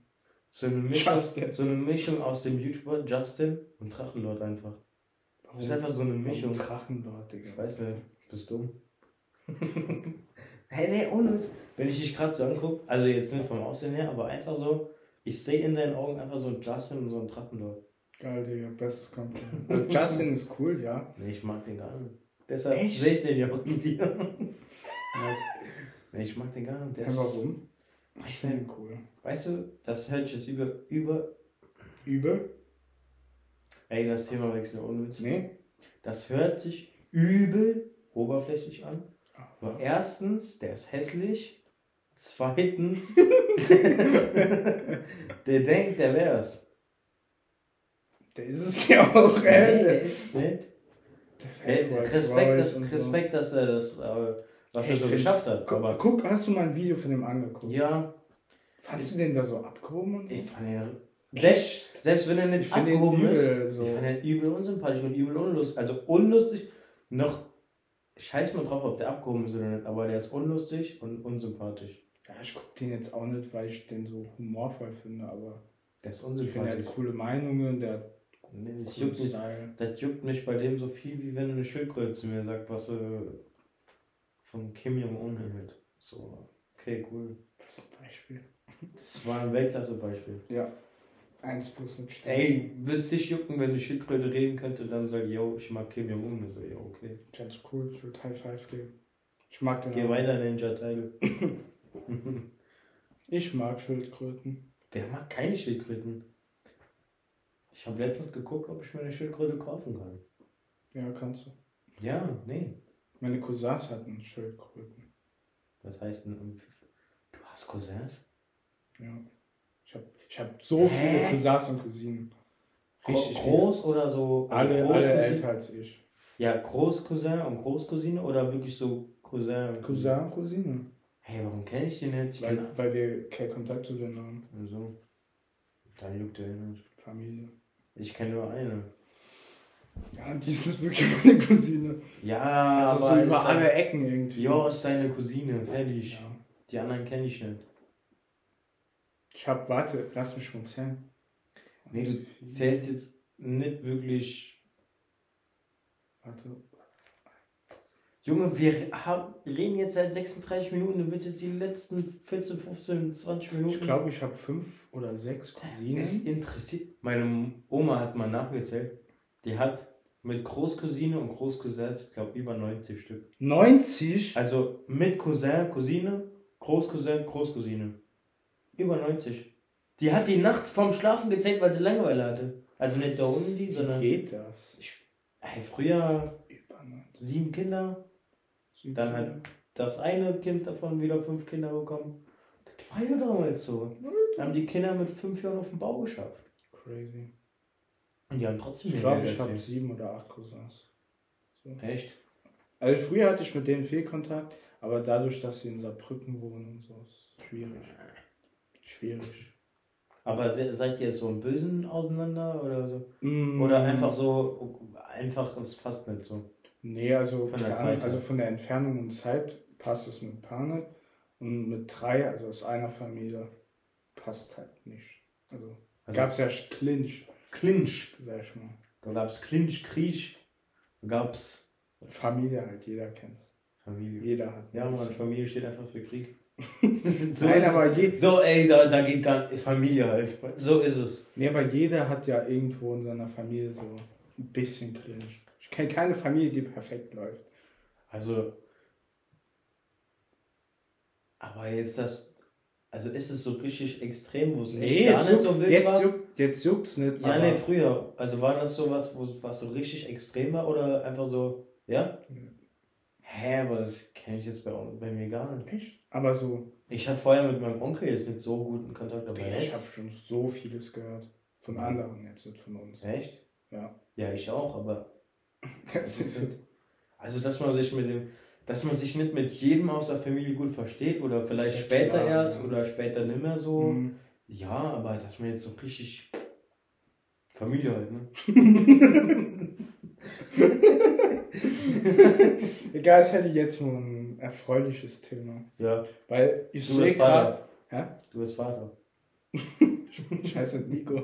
So eine Mischung, Justin. so eine Mischung aus dem YouTuber Justin und Drachenlord einfach. Warum, Das ist einfach so eine Mischung. Drachenlord, Digga. Ich weiß nicht, bist dumm. hey, nee, ohne. Wenn ich dich gerade so angucke, also jetzt nicht vom Aussehen her, aber einfach so, ich sehe in deinen Augen einfach so einen Justin und so einen Drachenlord. Geil, Digga. Bestes Kompliment. Also Justin ist cool, ja. Nee, ich mag den gar nicht. Deshalb Echt? sehe ich den ja auch in dir. Nett. nee, ich mag den gar nicht. Der ist, warum? Weiß Ich finde nicht. ihn cool. Weißt du, das hört sich jetzt über, über, Übel? ey, das Thema wechseln ohne Witz. Nee. Das hört sich übel oberflächlich an. Aber Aber erstens, der ist hässlich. Zweitens, der denkt, der wär's. der ist es ja auch, Nee, der ey. ist nicht. Der fährt Respekt, dass, und so. Respekt, dass er das, äh, was Ey, er so geschafft hat. Guck, Aber guck, hast du mal ein Video von dem angeguckt? ja, Fandst du den da so abgehoben und ich fand ihn Selbst, selbst wenn er nicht Ich abgehoben ist. übel, so. Ich finde ihn übel unsympathisch und übel unlustig. Also unlustig, noch. Scheiß mal drauf, ob der abgehoben ist oder nicht, aber der ist unlustig und unsympathisch. Ja, ich gucke den jetzt auch nicht, weil ich den so humorvoll finde, aber Der ist ich finde, er unsympathisch. hat coole Meinungen, der hat Nee, das, juckt mich, das juckt mich bei dem so viel, wie wenn eine Schildkröte zu mir sagt, was sie von Kim Jong-un hält. So, okay, cool. Das ist ein Beispiel. Das war ein Weltklasse-Beispiel. Ja. Eins plus mit Stern. Ey, würd's dich jucken, wenn eine Schildkröte reden könnte, dann sag, yo, ich mag Kim Jong-un. Ich So, ja, okay. Das ist cool, ich würde High Five geben. Ich mag den Geh auch. weiter, Ninja-Teile. Ich mag Schildkröten. Wer mag keine Schildkröten? Ich habe letztens geguckt, ob ich mir eine Schildkröte kaufen kann. Ja, kannst du. Ja, nee. Meine Cousins hatten Schildkröten. Das heißt, ein- du hast Cousins? Ja. Ich habe ich hab so viele Hä? Cousins und Cousinen. Richtig groß oder so? Viele. Alle, alle älter als ich. Ja, Großcousin und Großcousine oder wirklich so Cousin? Cousin und Cousine. Hey, warum kenne ich die nicht? Ich Weil, kenn weil wir keinen Kontakt zu denen haben. Also, dann juckt der nicht. Familie. Ich kenne nur eine. Ja, die ist wirklich meine Cousine. Ja, Also aber so ist über alle Ecken irgendwie. Jo, ist deine Cousine, fertig. Ja. Die anderen kenne ich nicht. Ich hab, warte, lass mich schon zählen. Nee, du zählst jetzt nicht wirklich. Warte. Junge, wir haben, reden jetzt seit 36 Minuten, du willst jetzt die letzten 14, 15, 20 Minuten. Ich glaube, ich habe fünf oder sechs Es Cousinen. interessiert. Meine Oma hat mal nachgezählt. Die hat mit Großcousine und Großcousins, ich glaube, über 90 Stück. 90? Also mit Cousin, Cousine, Großcousin, Großcousine. Über 90. Die hat die nachts vorm Schlafen gezählt, weil sie Langeweile hatte. Also nicht der Hund, die, Wie sondern. geht das? Ey, früher Über 90. sieben Kinder, dann hat das eine Kind davon wieder fünf Kinder bekommen. Das war ja damals so. Da haben die Kinder mit fünf Jahren auf dem Bau geschafft. Crazy. Und die haben trotzdem Ich glaube, ich habe sieben oder acht Cousins. So. Echt? Also früher hatte ich mit denen viel Kontakt, aber dadurch, dass sie in Saarbrücken wohnen und so, ist schwierig. Schwierig. Aber se- seid ihr so im Bösen auseinander oder so? Mm, Oder einfach so, einfach, es passt nicht so. Nee, also Von der Zeit also von der Entfernung und Zeit passt es mit Pane und mit drei, also aus einer Familie, passt halt nicht. Also, Also gab es ja Clinch, Clinch. sag ich mal. Da gab es Clinch, Kriech. Da gab es Familie halt, jeder kennt's. Familie. Jeder hat. Ja, meine Familie steht einfach für Krieg. so Nein, aber, es. je, so, ey, da, da geht gar nicht. Familie halt. So ist es. nee, aber jeder hat ja irgendwo in seiner Familie so ein bisschen Clinch. Ich kenne keine Familie, die perfekt läuft. Also. Aber jetzt das. Also ist es so richtig extrem, wo es echt gar es nicht juckt- so wild jetzt, war? juckt, jetzt juckt's nicht. Ja, nee, früher. Also war das sowas, wo was so richtig extrem war oder einfach so, ja? Hä, aber das kenne ich jetzt bei, bei mir gar nicht. Echt? Aber so, Ich hatte vorher mit meinem Onkel jetzt nicht so guten Kontakt, aber ich habe schon so vieles gehört. Von anderen jetzt, nicht von uns. Echt? Ja. Ja, ich auch, aber. Also, dass man sich mit dem. Dass man sich nicht mit jedem aus der Familie gut versteht oder vielleicht ja später klar, erst ja. oder später nicht mehr so. Mhm. Ja, aber dass man jetzt so richtig. Familie halt, ne? Egal, es hätte ich jetzt mal ein erfreuliches Thema. Ja, Weil ich du bist. Vater. Hä? Du bist Vater. Ich heiße Nico.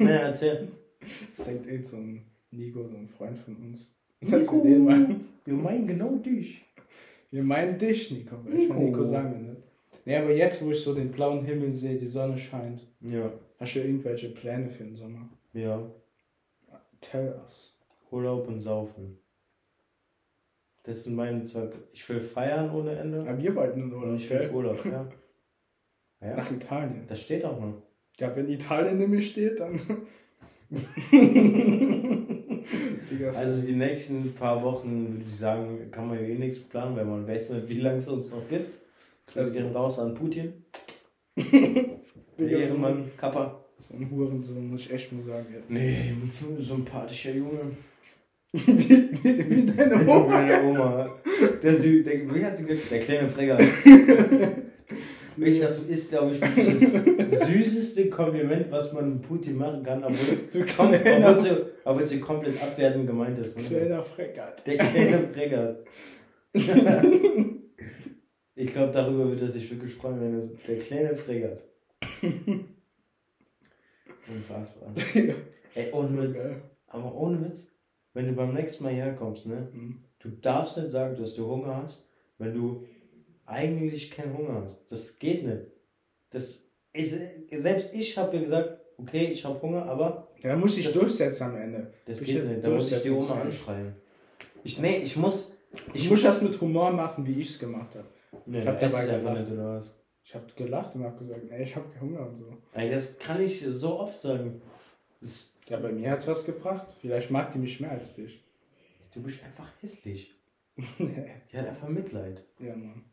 Naja, erzähl. Das denkt eh so ein Nico, so ein Freund von uns. Nico. Nico. Den mal. Wir meinen genau dich. wir meinen dich, Nico. weil Ich Nico. mein, Nico sagen wir nicht. Nee, aber jetzt, wo ich so den blauen Himmel sehe, die Sonne scheint, Ja, hast du irgendwelche Pläne für den Sommer? ja. Tell us. Urlaub und Saufen. Das sind meine zwei. Ich will feiern ohne Ende. Aber wir wollten in Und Urlaub, ich will? Urlaub, ja. Ja, Nach Italien. das steht auch noch. Ja, wenn Italien in mir steht, dann. Also die nächsten paar Wochen würde ich sagen, kann man ja eh nichts planen, weil man weiß nicht, wie lange es uns noch gibt. Grüße gehen raus an Putin. Der Ehrenmann, Kappa. so ein Hurensohn, muss ich echt mal sagen jetzt. Nee, ein sympathischer Junge. wie, wie, wie deine Oma. Meine Oma. Der Süd, der, wie hat sie gesagt? Der kleine Fregger. Wirklich, das ist, glaube ich, wirklich das süßeste Kompliment, was man Putin machen kann, obwohl es, kom obwohl es, komplett abwertend gemeint ist. Ne? Kleiner Freckert. Der kleine Freckert. ich glaube, darüber wird er sich wirklich freuen, wenn er der kleine Freckert. Unfassbar. Ey, ohne Witz. Aber ohne Witz, wenn du beim nächsten Mal herkommst, ne? Mhm. Du darfst nicht sagen, dass du Hunger hast, wenn du eigentlich keinen Hunger hast. Das geht nicht. Das ist, selbst ich habe mir gesagt, okay, ich habe Hunger, aber Ja, dann muss ich Das- durchsetzen am Ende. das Ich geht nicht. Da muss ich die Oma anschreien. Ich, nee, ich muss. Ich muss das mit Humor machen, wie ich es gemacht habe. Nee, ich hab ess dabei gelacht. nicht, oder was? Ich habe gelacht und habe gesagt, ey, ich habe Hunger und so. Ey, das kann ich so oft sagen. Das, Ja, bei mir hat es was gebracht. Vielleicht mag die mich mehr als dich. du bist einfach hässlich. Die hat einfach Mitleid. ja, Mann.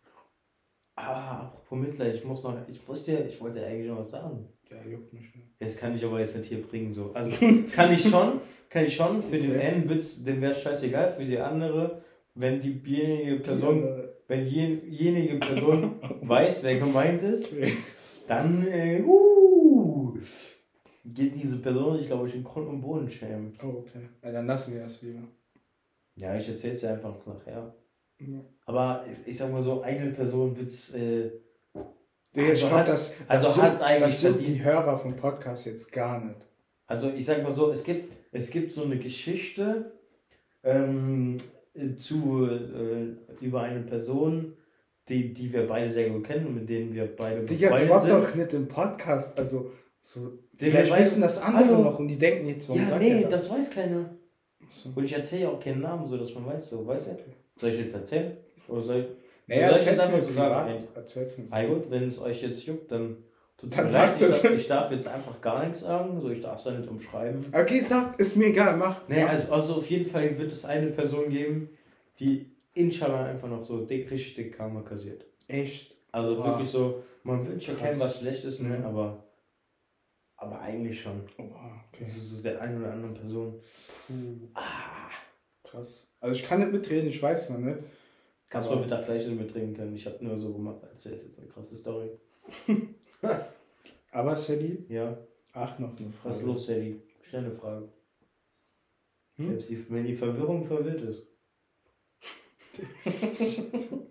Ah, apropos Mitleid, ich muss noch, ich muss dir, ich wollte dir eigentlich noch was sagen. Ja, juckt mich. Das kann ich aber jetzt nicht hier bringen, so. Also, kann ich schon, kann ich schon, für den Okay. einen Witz, dem wäre scheißegal, für die andere, wenn diejenige Person, wenn diejenige Person weiß, wer gemeint ist, Okay. dann, äh, uh, geht diese Person sich, glaube ich, in Grund und Boden schämen. Oh, okay. Ja, dann lassen wir das lieber. Ja, ich erzähl's dir einfach nachher. Ja. Aber ich, ich sag mal so, eine Person wird's, äh, Nee, Also hat's- das, also das eigentlich Das verdient. die Hörer vom Podcast jetzt gar nicht. Also ich sag mal so, es gibt, es gibt so eine Geschichte ähm, äh, zu, äh, über eine Person, die, die wir beide sehr gut kennen und mit denen wir beide Digga, befreundet sind. doch nicht im Podcast. Also, so, vielleicht weiß- wissen das andere Hallo? noch und die denken jetzt, warum ja, sagt nee, er das weiß keiner. Und ich erzähle ja auch keinen Namen, so dass man weiß, so, weißt du? Soll ich jetzt erzählen? Oder soll ich... Naja, soll ich das einfach so sagen? Ey, gut, wenn es euch jetzt juckt, dann tut's Dann mir leid. Ich darf, ich darf jetzt einfach gar nichts sagen, so ich darf es ja nicht umschreiben. Okay, sag, ist mir egal, mach. Mach. also, also auf jeden Fall wird es eine Person geben, die inshallah einfach noch so dick, richtig dick Karma kassiert. Echt. Also Wow. wirklich so, man ja Krass. keinem was Schlechtes, ne? Mhm. aber, aber eigentlich schon. Oh, okay. Das ist so der einen oder anderen Person. Puh, Ah, krass. Also ich kann nicht mitreden, ich weiß noch nicht. Kannst mal Mittag gleich nicht mitreden können. Ich habe nur so gemacht, als wäre es jetzt eine krasse Story. Aber Sally, Ja, ach, noch eine Frage. was ist los, Sadie? Schnelle Frage. Hm? Selbst die, wenn die Verwirrung verwirrt ist.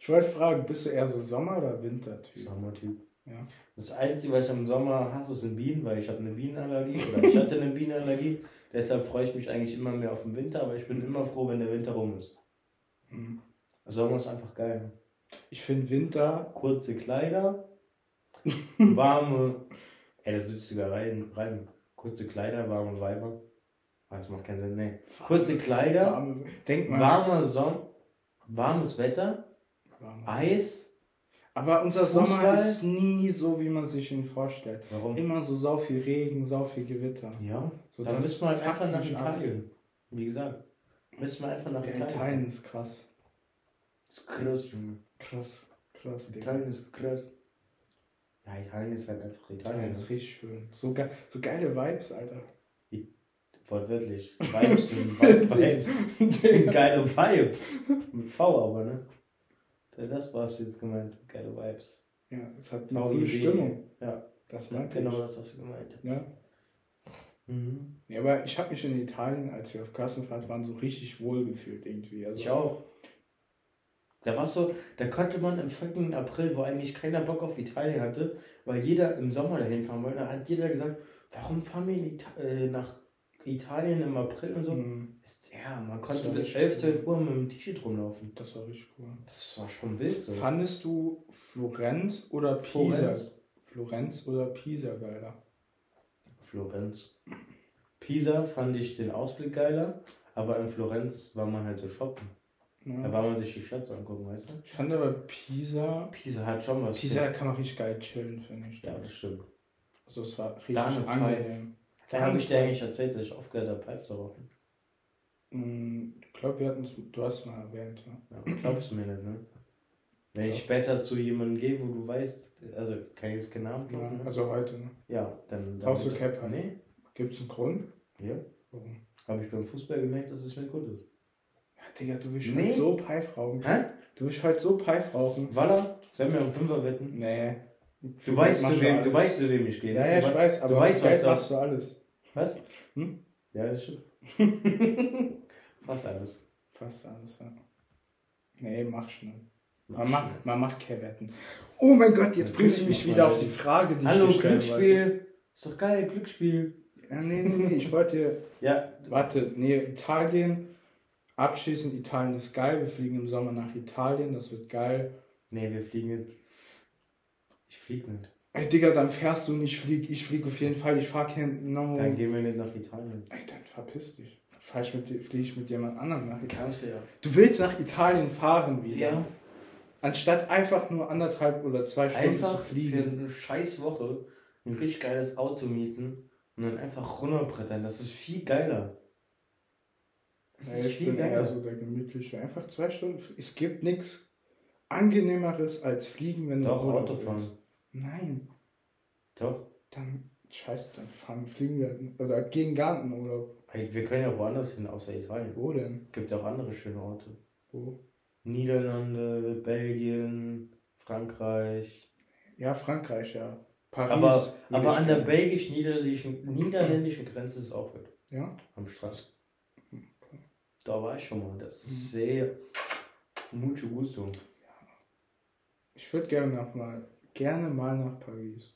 Ich wollte fragen, bist du eher so Sommer- oder Wintertyp? Sommertyp. Ja. Das Einzige, was ich im Sommer hasse, sind Bienen, weil ich habe eine Bienenallergie oder ich hatte eine Bienenallergie. Deshalb freue ich mich eigentlich immer mehr auf den Winter, aber ich bin immer froh, wenn der Winter rum ist. Hm. Sommer ist einfach geil. Ich finde Winter, Kurze Kleider, warme. Ey, das willst du sogar rein, rein. Kurze Kleider, warme Weiber. Ah, Das macht keinen Sinn, nee. Kurze Kleider, warme, warmer Sonn, warmes Wetter, warme. Eis. Aber unser Sommer Fußball? ist nie so, wie man sich ihn vorstellt. Warum? Immer so sau viel Regen, sau viel Gewitter. Ja, So, dann das müssen wir halt einfach nach. Italien. Wie gesagt, müssen wir einfach nach Italien. Italien ist krass. Ist krass, Junge. Krass. Krass, Digga. Italien ist krass. Ja, Italien ist halt einfach Italien. Italien ist richtig schön. So, ge so geile Vibes, Alter. Wortwörtlich. Vibes sind Vibes. Geile Vibes. Mit V aber, ne? Das war's jetzt gemeint. Geile Vibes. Ja, es hat eine gute Stimmung. Ja, Das meinte genau ich. das hast du gemeint jetzt. Ja. Mhm. ja, aber ich habe mich in Italien, als wir auf Klassenfahrt waren, so richtig wohl gefühlt irgendwie. Also, Ich auch. Da war so, da konnte man im fucking April, wo eigentlich keiner Bock auf Italien hatte, weil jeder im Sommer dahin fahren wollte, da hat jeder gesagt, warum fahren wir in Ita äh, nach Italien im April und so. Mhm. Ist- Ja, man konnte bis richtig 11, 12 Uhr mit dem T-Shirt rumlaufen. Das war richtig cool. Das war schon wild so. Fandest du Florenz oder Pisa? Florenz. Florenz oder Pisa geiler? Florenz. Pisa fand ich den Ausblick geiler, aber in Florenz war man halt so shoppen. Da Ja. war man sich die Schätze angucken, weißt du? Ich fand aber Pisa. Pisa hat schon was. Pisa kann man richtig geil chillen, finde ich. Ja, das stimmt. Also es war richtig Da eine angenehm. Da habe ich dir eigentlich erzählt, dass ich aufgehört habe, Pfeife zu rauchen. Mm, Ich glaube, wir hatten du hast mal erwähnt, ja. Ja, glaubst du mir nicht, ne? Wenn ich später zu jemandem gehe, wo du weißt, also kann ich jetzt keinen Namen ja ne? also heute, ne? Ja, dann. Brauchst du Cap halt? Nee, Gibt es einen Grund? ja. Warum? Habe ich beim Fußball gemerkt, dass es mir gut ist. Ja, Digga, du willst Nee. heute so Pipe rauchen. Hä? Du willst heute so Pipe rauchen. Walla? Sollen wir um Fünfer wetten? Nee. Du weißt, machst zu wem, du weißt, zu wem ich gehe. Ja, ja, du ich we- weiß, aber du weißt, Geld was da- machst du alles. Was? Hm? Ja, das stimmt. Fast alles. Fast alles, ja. Nee, mach schnell. Man macht, man macht keine Wetten. Oh mein Gott, jetzt bringst du mich wieder auf die. Frage, die Hallo, ich dir stellen wollte. Glücksspiel. Ist doch geil, Glücksspiel. Ja, nee, nee, nee, ich wollte, Ja, warte, nee, Italien, abschließend, Italien ist geil, wir fliegen im Sommer nach Italien, das wird geil. nee, wir fliegen. Ich flieg nicht. Ey, Digga, dann fährst du nicht, flieg, ich flieg auf jeden Fall, ich fahr kein, no. Dann gehen wir nicht nach Italien. Ey, dann verpiss dich. Fahr ich mit, flieg ich mit jemand anderem nach Italien. Kannst du ja. Du willst nach Italien fahren wieder? Ja, Anstatt einfach nur anderthalb oder zwei Stunden einfach zu für fliegen. eine scheiß Woche ein richtig geiles Auto mieten und dann einfach runterbrettern. Das ist viel geiler. Das Ja, ist ich viel bin eher geiler. so der gemütliche. Einfach zwei Stunden. Es gibt nichts angenehmeres als fliegen, wenn du Doch, Urlaub Autofahren. Nein, Doch. dann scheiße, dann fahren, fliegen wir oder gehen gar nicht in Urlaub. Ey, Wir können ja woanders hin, außer Italien. Wo denn? Gibt auch andere schöne Orte. Wo? Niederlande, Belgien, Frankreich. Ja, Frankreich, ja. Paris. Aber, aber an der belgisch-niederländischen niederländischen Grenze ist es auch weit. Ja? Am Strand. Da war ich schon mal. Das ist sehr mucho gusto. Ich würde gerne nach mal, gerne mal nach Paris.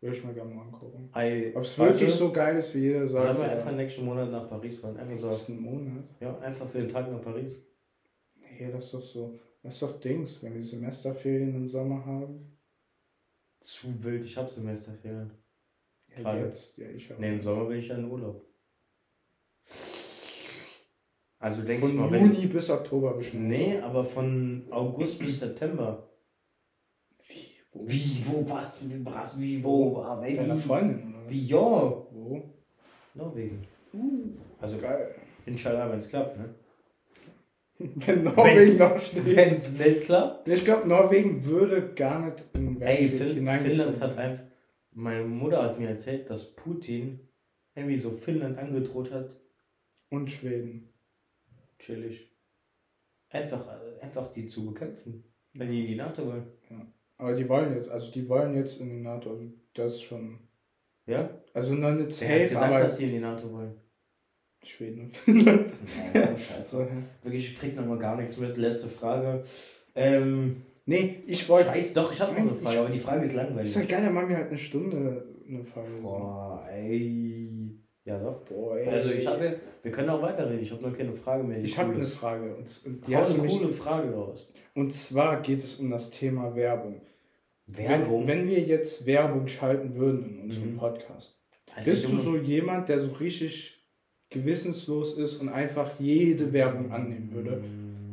Würde ich mir gerne mal angucken. Ob es wirklich so geil ist, wie jeder sagt. Sollen wir einfach nächsten Monat nach Paris fahren? Einfach so. Ein Monat. Ja, einfach für den Tag nach Paris. Nee, das ist doch so. Das ist doch Dings, wenn wir Semesterferien im Sommer haben. Zu wild, ich hab Semesterferien. Ja, Gerade. jetzt, ja, ich auch. Ne, im Sommer bin ich ja in Urlaub. Also denke ich mal, wenn. Juni bis Oktober bestimmt. Nee, aber von August bis September. Wie? Wo? Was, wie, was, wie, wo, war, Mit deiner wie, Freundin, oder? wie, ja. Wo? Norwegen. Also, Geil. inshallah, wenn es klappt, ne? Wenn Norwegen Wenn's- noch steht. Wenn es nicht klappt. Ich glaube, Norwegen würde gar nicht in Ey, Weltkrieg fin hineingezogen Finnland hat einfach. Meine Mutter hat mir erzählt, dass Putin irgendwie so Finnland angedroht hat. Und Schweden. Chillig. Einfach, äh, einfach die zu bekämpfen. Wenn die in die NATO wollen. Aber die wollen jetzt, also die wollen jetzt in die NATO. Also das ist schon. Ja? Also noch nicht Wer hat safe, gesagt, dass die in die NATO wollen? Schweden und Finnland. Nein, scheiße. Wirklich, ich krieg nochmal gar nichts mit. Letzte Frage. Ähm, Nee, ich wollte. Scheiß, doch, ich habe noch eine Nein, Frage, ich- aber die Frage ist Ist langweilig. ja geil, dann machen wir halt eine Stunde eine Frage. Boah, ey. Ja, doch. Boah, ey. Also, ich habe, wir können auch weiterreden. Ich habe nur keine Frage mehr. Ich habe eine. Frage. Und, und, die du eine coole Frage raus. und zwar geht es um das Thema Werbung. Werbung. Wenn, wenn wir jetzt Werbung schalten würden in unserem Mhm. Podcast, Alter, bist du so jemand, der so richtig gewissenslos ist und einfach jede Werbung annehmen würde?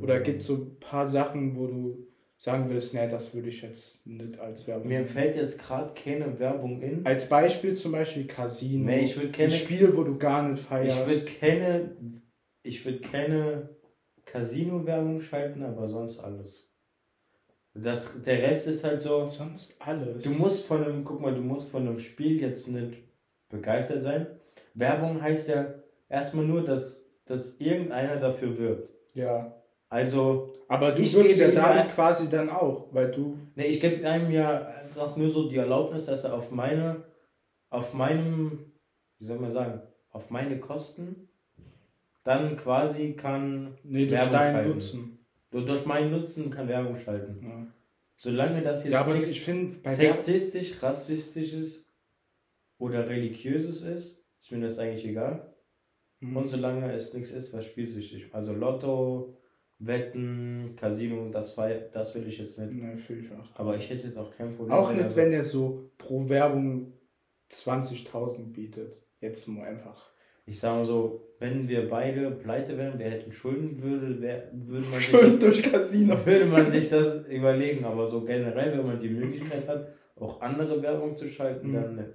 Oder gibt es so ein paar Sachen, wo du sagen würdest, nee, das würde ich jetzt nicht als Werbung Mir fällt jetzt gerade keine Werbung in. Als Beispiel zum Beispiel Casino. Nee, ich würd ein keine- Spiel, wo du gar nicht Ich feierst. würde keine, ich würde keine Casino-Werbung schalten, aber sonst alles. Das, der Rest ist halt so, Sonst alles. du musst von einem, guck mal, du musst von einem Spiel jetzt nicht begeistert sein. Werbung heißt ja erstmal nur, dass, dass irgendeiner dafür wirbt. ja. Also, Aber du würdest ja damit ein- quasi dann auch, weil du. ne, ich gebe einem ja einfach nur so die Erlaubnis, dass er auf meine, auf meinem, wie soll man sagen, auf meine Kosten dann quasi kann Nee, durch Werbung deinen schalten. Nutzen. Du- Durch meinen Nutzen kann Werbung schalten. Ja, Solange das jetzt ja nichts Werbung. sexistisch, rassistisches oder religiöses ist, ist mir das eigentlich egal. Mhm. Und solange es nichts ist, was spielsüchtig. Also Lotto, Wetten, Casino, das, war, das will ich jetzt nicht. Nee, fühl ich auch. Aber ich hätte jetzt auch kein Problem. Auch wenn nicht, er so- wenn der so pro Werbung 20.000 bietet. Jetzt mal einfach. Ich sage mal so, wenn wir beide pleite wären, wer hätten Schulden, würde, wer, würde, man sich Schön das, durch Casino. würde man sich das überlegen. Aber so generell, wenn man die Möglichkeit hat, auch andere Werbung zu schalten, Mhm. dann.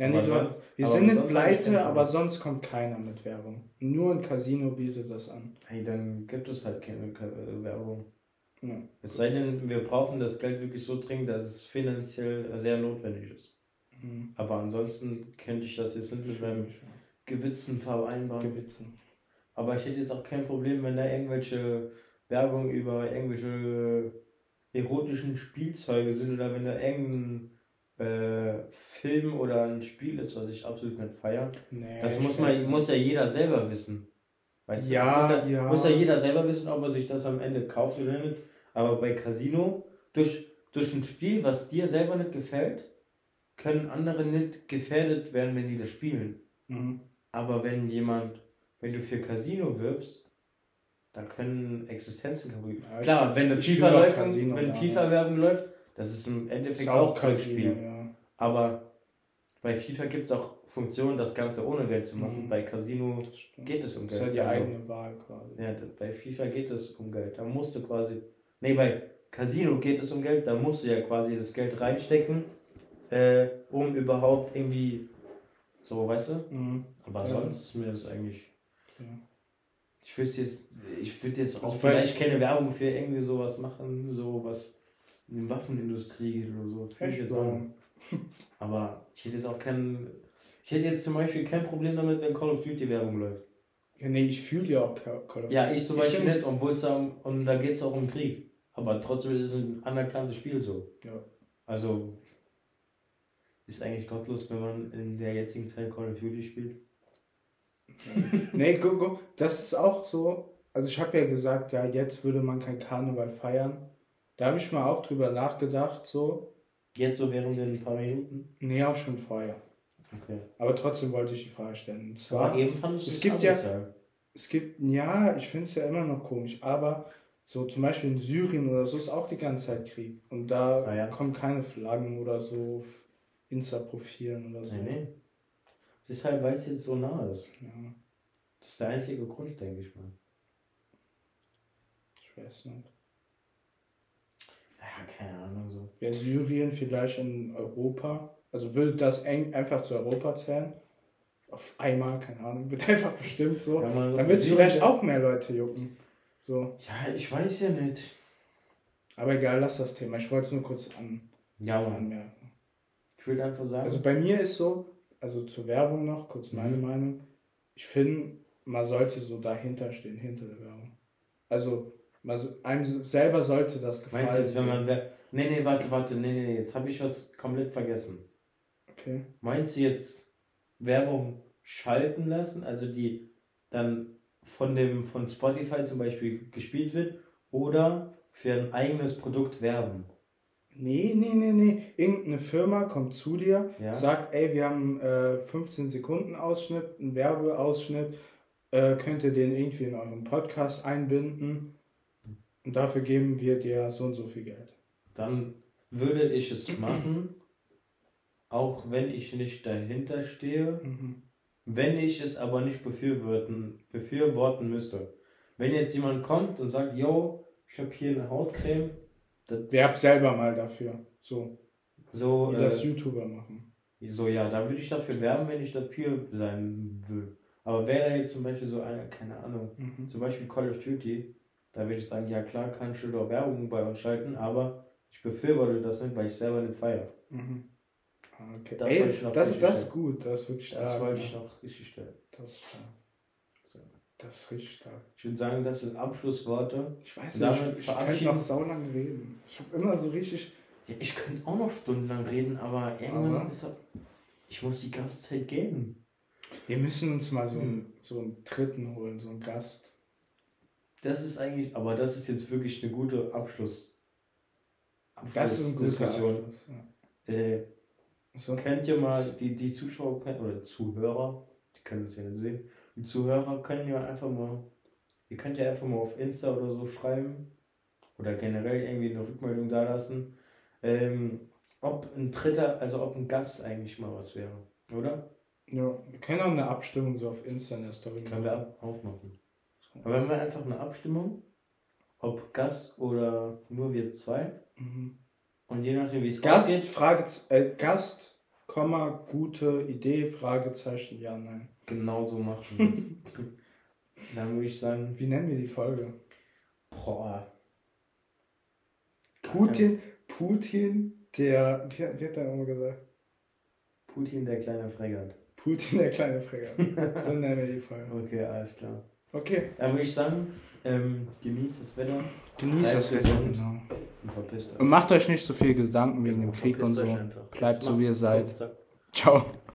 Ja, du, son- wir sind nicht keinen pleite, aber sonst kommt keiner mit Werbung. Nur ein Casino bietet das an. Hey, dann gibt es halt keine äh, Werbung. Ja. Es sei denn, wir brauchen das Geld wirklich so dringend, dass es finanziell sehr notwendig ist. Mhm. Aber ansonsten könnte ich das jetzt nicht mit meinem. Gewissen vereinbaren. Gewitzen. aber ich hätte jetzt auch kein Problem, wenn da irgendwelche Werbung über irgendwelche erotischen Spielzeuge sind oder wenn da irgendein äh, Film oder ein Spiel ist, was ich absolut nicht feiere. Nee, das muss, man, muss ja jeder selber wissen. Weißt du, Ja, das muss ja, ja. muss ja jeder selber wissen, ob er sich das am Ende kauft oder nicht. Aber bei Casino, durch, durch ein Spiel, was dir selber nicht gefällt, können andere nicht gefährdet werden, wenn die das spielen. Mhm. Aber wenn jemand, wenn du für Casino wirbst, dann können Existenzen kaputt gehen. Ja, Klar, wenn eine. FIFA-Werbung läuft, das ist im Endeffekt Ist auch auch Glücksspiel. Ja. Aber bei FIFA gibt es auch Funktionen, das Ganze ohne Geld zu machen. Mhm. Bei Casino geht es um Das ist Geld. ja die Also, eigene Wahl quasi. ja, bei FIFA geht es um Geld. Da musst du quasi. Nee, bei Casino geht es um Geld, da musst du ja quasi das Geld reinstecken, äh, um überhaupt irgendwie. So, weißt du? Mhm. Aber Ja. sonst ist mir das eigentlich. Ja. Ich wüsste jetzt, ich würde jetzt auch Also vielleicht keine Werbung für irgendwie sowas machen, so was in die Waffenindustrie geht oder so. Finde ich jetzt auch. Aber ich hätte jetzt auch kein. Ich hätte jetzt zum Beispiel kein Problem damit, wenn Call of Duty Werbung läuft. Ja, nee, ich fühle ja auch Call of Ja, ich zum Beispiel nicht, obwohl es da um, und da geht es auch um Krieg. Aber trotzdem ist es ein anerkanntes Spiel so. Ja. Also ist eigentlich gottlos, wenn man in der jetzigen Zeit Call of Duty spielt. Nee, guck, guck, das ist auch so. Also ich habe ja gesagt, ja, jetzt würde man kein Karneval feiern. Da habe ich mal auch drüber nachgedacht, so. Jetzt so während den paar Minuten. Nee, auch schon vorher. Okay. Aber trotzdem wollte ich die Frage stellen. Und zwar, Aber eben fandest du es es gibt ja- es gibt, ja, ich finde es ja immer noch komisch, aber so zum Beispiel in Syrien oder so ist auch die ganze Zeit Krieg. Und da Ah, ja. kommen keine Flaggen oder so auf Insta-Profilen oder so. Nee, nee. Es ist halt, weil es jetzt so nah ist. Ja, Das ist der einzige Grund, denke ich mal. ich weiß nicht. Ja, keine Ahnung so. Wäre Syrien vielleicht in Europa? Also würde das eng einfach zu Europa zählen? Auf einmal, keine Ahnung, wird einfach bestimmt so. Man so Dann wird es vielleicht auch mehr Leute jucken. So. Ja, ich weiß ja nicht. Aber egal, lass das Thema. Ich wollte es nur kurz an, Ja, Mann. anmerken. Ich würde einfach sagen. Also bei mir ist so, also zur Werbung noch, kurz meine Mhm. Meinung. Ich finde, man sollte so dahinter stehen, hinter der Werbung. Also man, so- einem selber sollte das gefallen. meinst du jetzt, wenn man. Nee, nee, warte, warte, nee, nee, jetzt habe ich was komplett vergessen. Okay. Meinst du jetzt Werbung schalten lassen, also die dann von dem von Spotify zum Beispiel gespielt wird, oder für ein eigenes Produkt werben? Nee, nee, nee, nee. Irgendeine Firma kommt zu dir, Ja. sagt, ey, wir haben äh, 15 Sekunden Ausschnitt, einen Werbeausschnitt, äh, könnt ihr den irgendwie in eurem Podcast einbinden und dafür geben wir dir so und so viel Geld. Dann würde ich es machen, auch wenn ich nicht dahinter stehe, Mhm. wenn ich es aber nicht befürworten, befürworten müsste. Wenn jetzt jemand kommt und sagt, yo, ich habe hier eine Hautcreme, das, Werb selber mal dafür. So, so, wie das äh, YouTuber machen. so ja, dann würde ich dafür werben, wenn ich dafür sein will. Aber wäre da jetzt zum Beispiel so einer, keine Ahnung, Mhm. zum Beispiel Call of Duty, da würde ich sagen, ja klar, kannst du doch Werbung bei uns schalten, aber ich befürworte das nicht, weil ich selber nicht feiere. Mhm. Ah, Okay. Das Ey, wollte ich noch das, richtig das ist gut, das ist wirklich stark. Das wollte ja. ich noch richtig stellen. Das, ist stark. Das ist richtig stark. Ich würde sagen, das sind Abschlussworte. Ich weiß nicht, damit ich, ich könnte noch saulang reden. Ich habe immer so richtig. Ja, ich könnte auch noch stundenlang reden, aber irgendwann Aber? ist er, ich muss die ganze Zeit gehen. Wir müssen uns mal so einen, so einen Dritten holen, so einen Gast. Das ist eigentlich, aber das ist jetzt wirklich eine gute Abschluss. Das ist ein guter Diskussion. Abschluss. Ja. Äh, So, könnt ihr mal, die, die Zuschauer können, oder Zuhörer, die können das ja nicht sehen, die Zuhörer können ja einfach mal, ihr könnt ja einfach mal auf Insta oder so schreiben oder generell irgendwie eine Rückmeldung da lassen, ähm, ob ein dritter, also ob ein Gast eigentlich mal was wäre, oder? ja, wir können auch eine Abstimmung so auf Insta in der Story Können wir ab- aufmachen. Aber wenn wir einfach eine Abstimmung, ob Gast oder nur wir zwei, Mhm. und je nachdem wie es Gast, ausgeht, Frage, äh, Gast, Komma, gute Idee, Fragezeichen, ja, nein. genau so machen wir es. Dann würde ich sagen, Wie nennen wir die Folge? boah. Putin, Putin, der, wie, wie hat er immer gesagt? Putin, der kleine Fregat. Putin, der kleine Fregat. So nennen wir die Folge. Okay, alles klar. Okay. Dann würde ich sagen, ähm, genießt das Wetter. Genießt das Wetter. Genau. Und verpisst euch. Und macht euch nicht so viel Gedanken wegen dem Krieg und so. einfach. Bleibt Jetzt so, wie ihr seid. Ciao.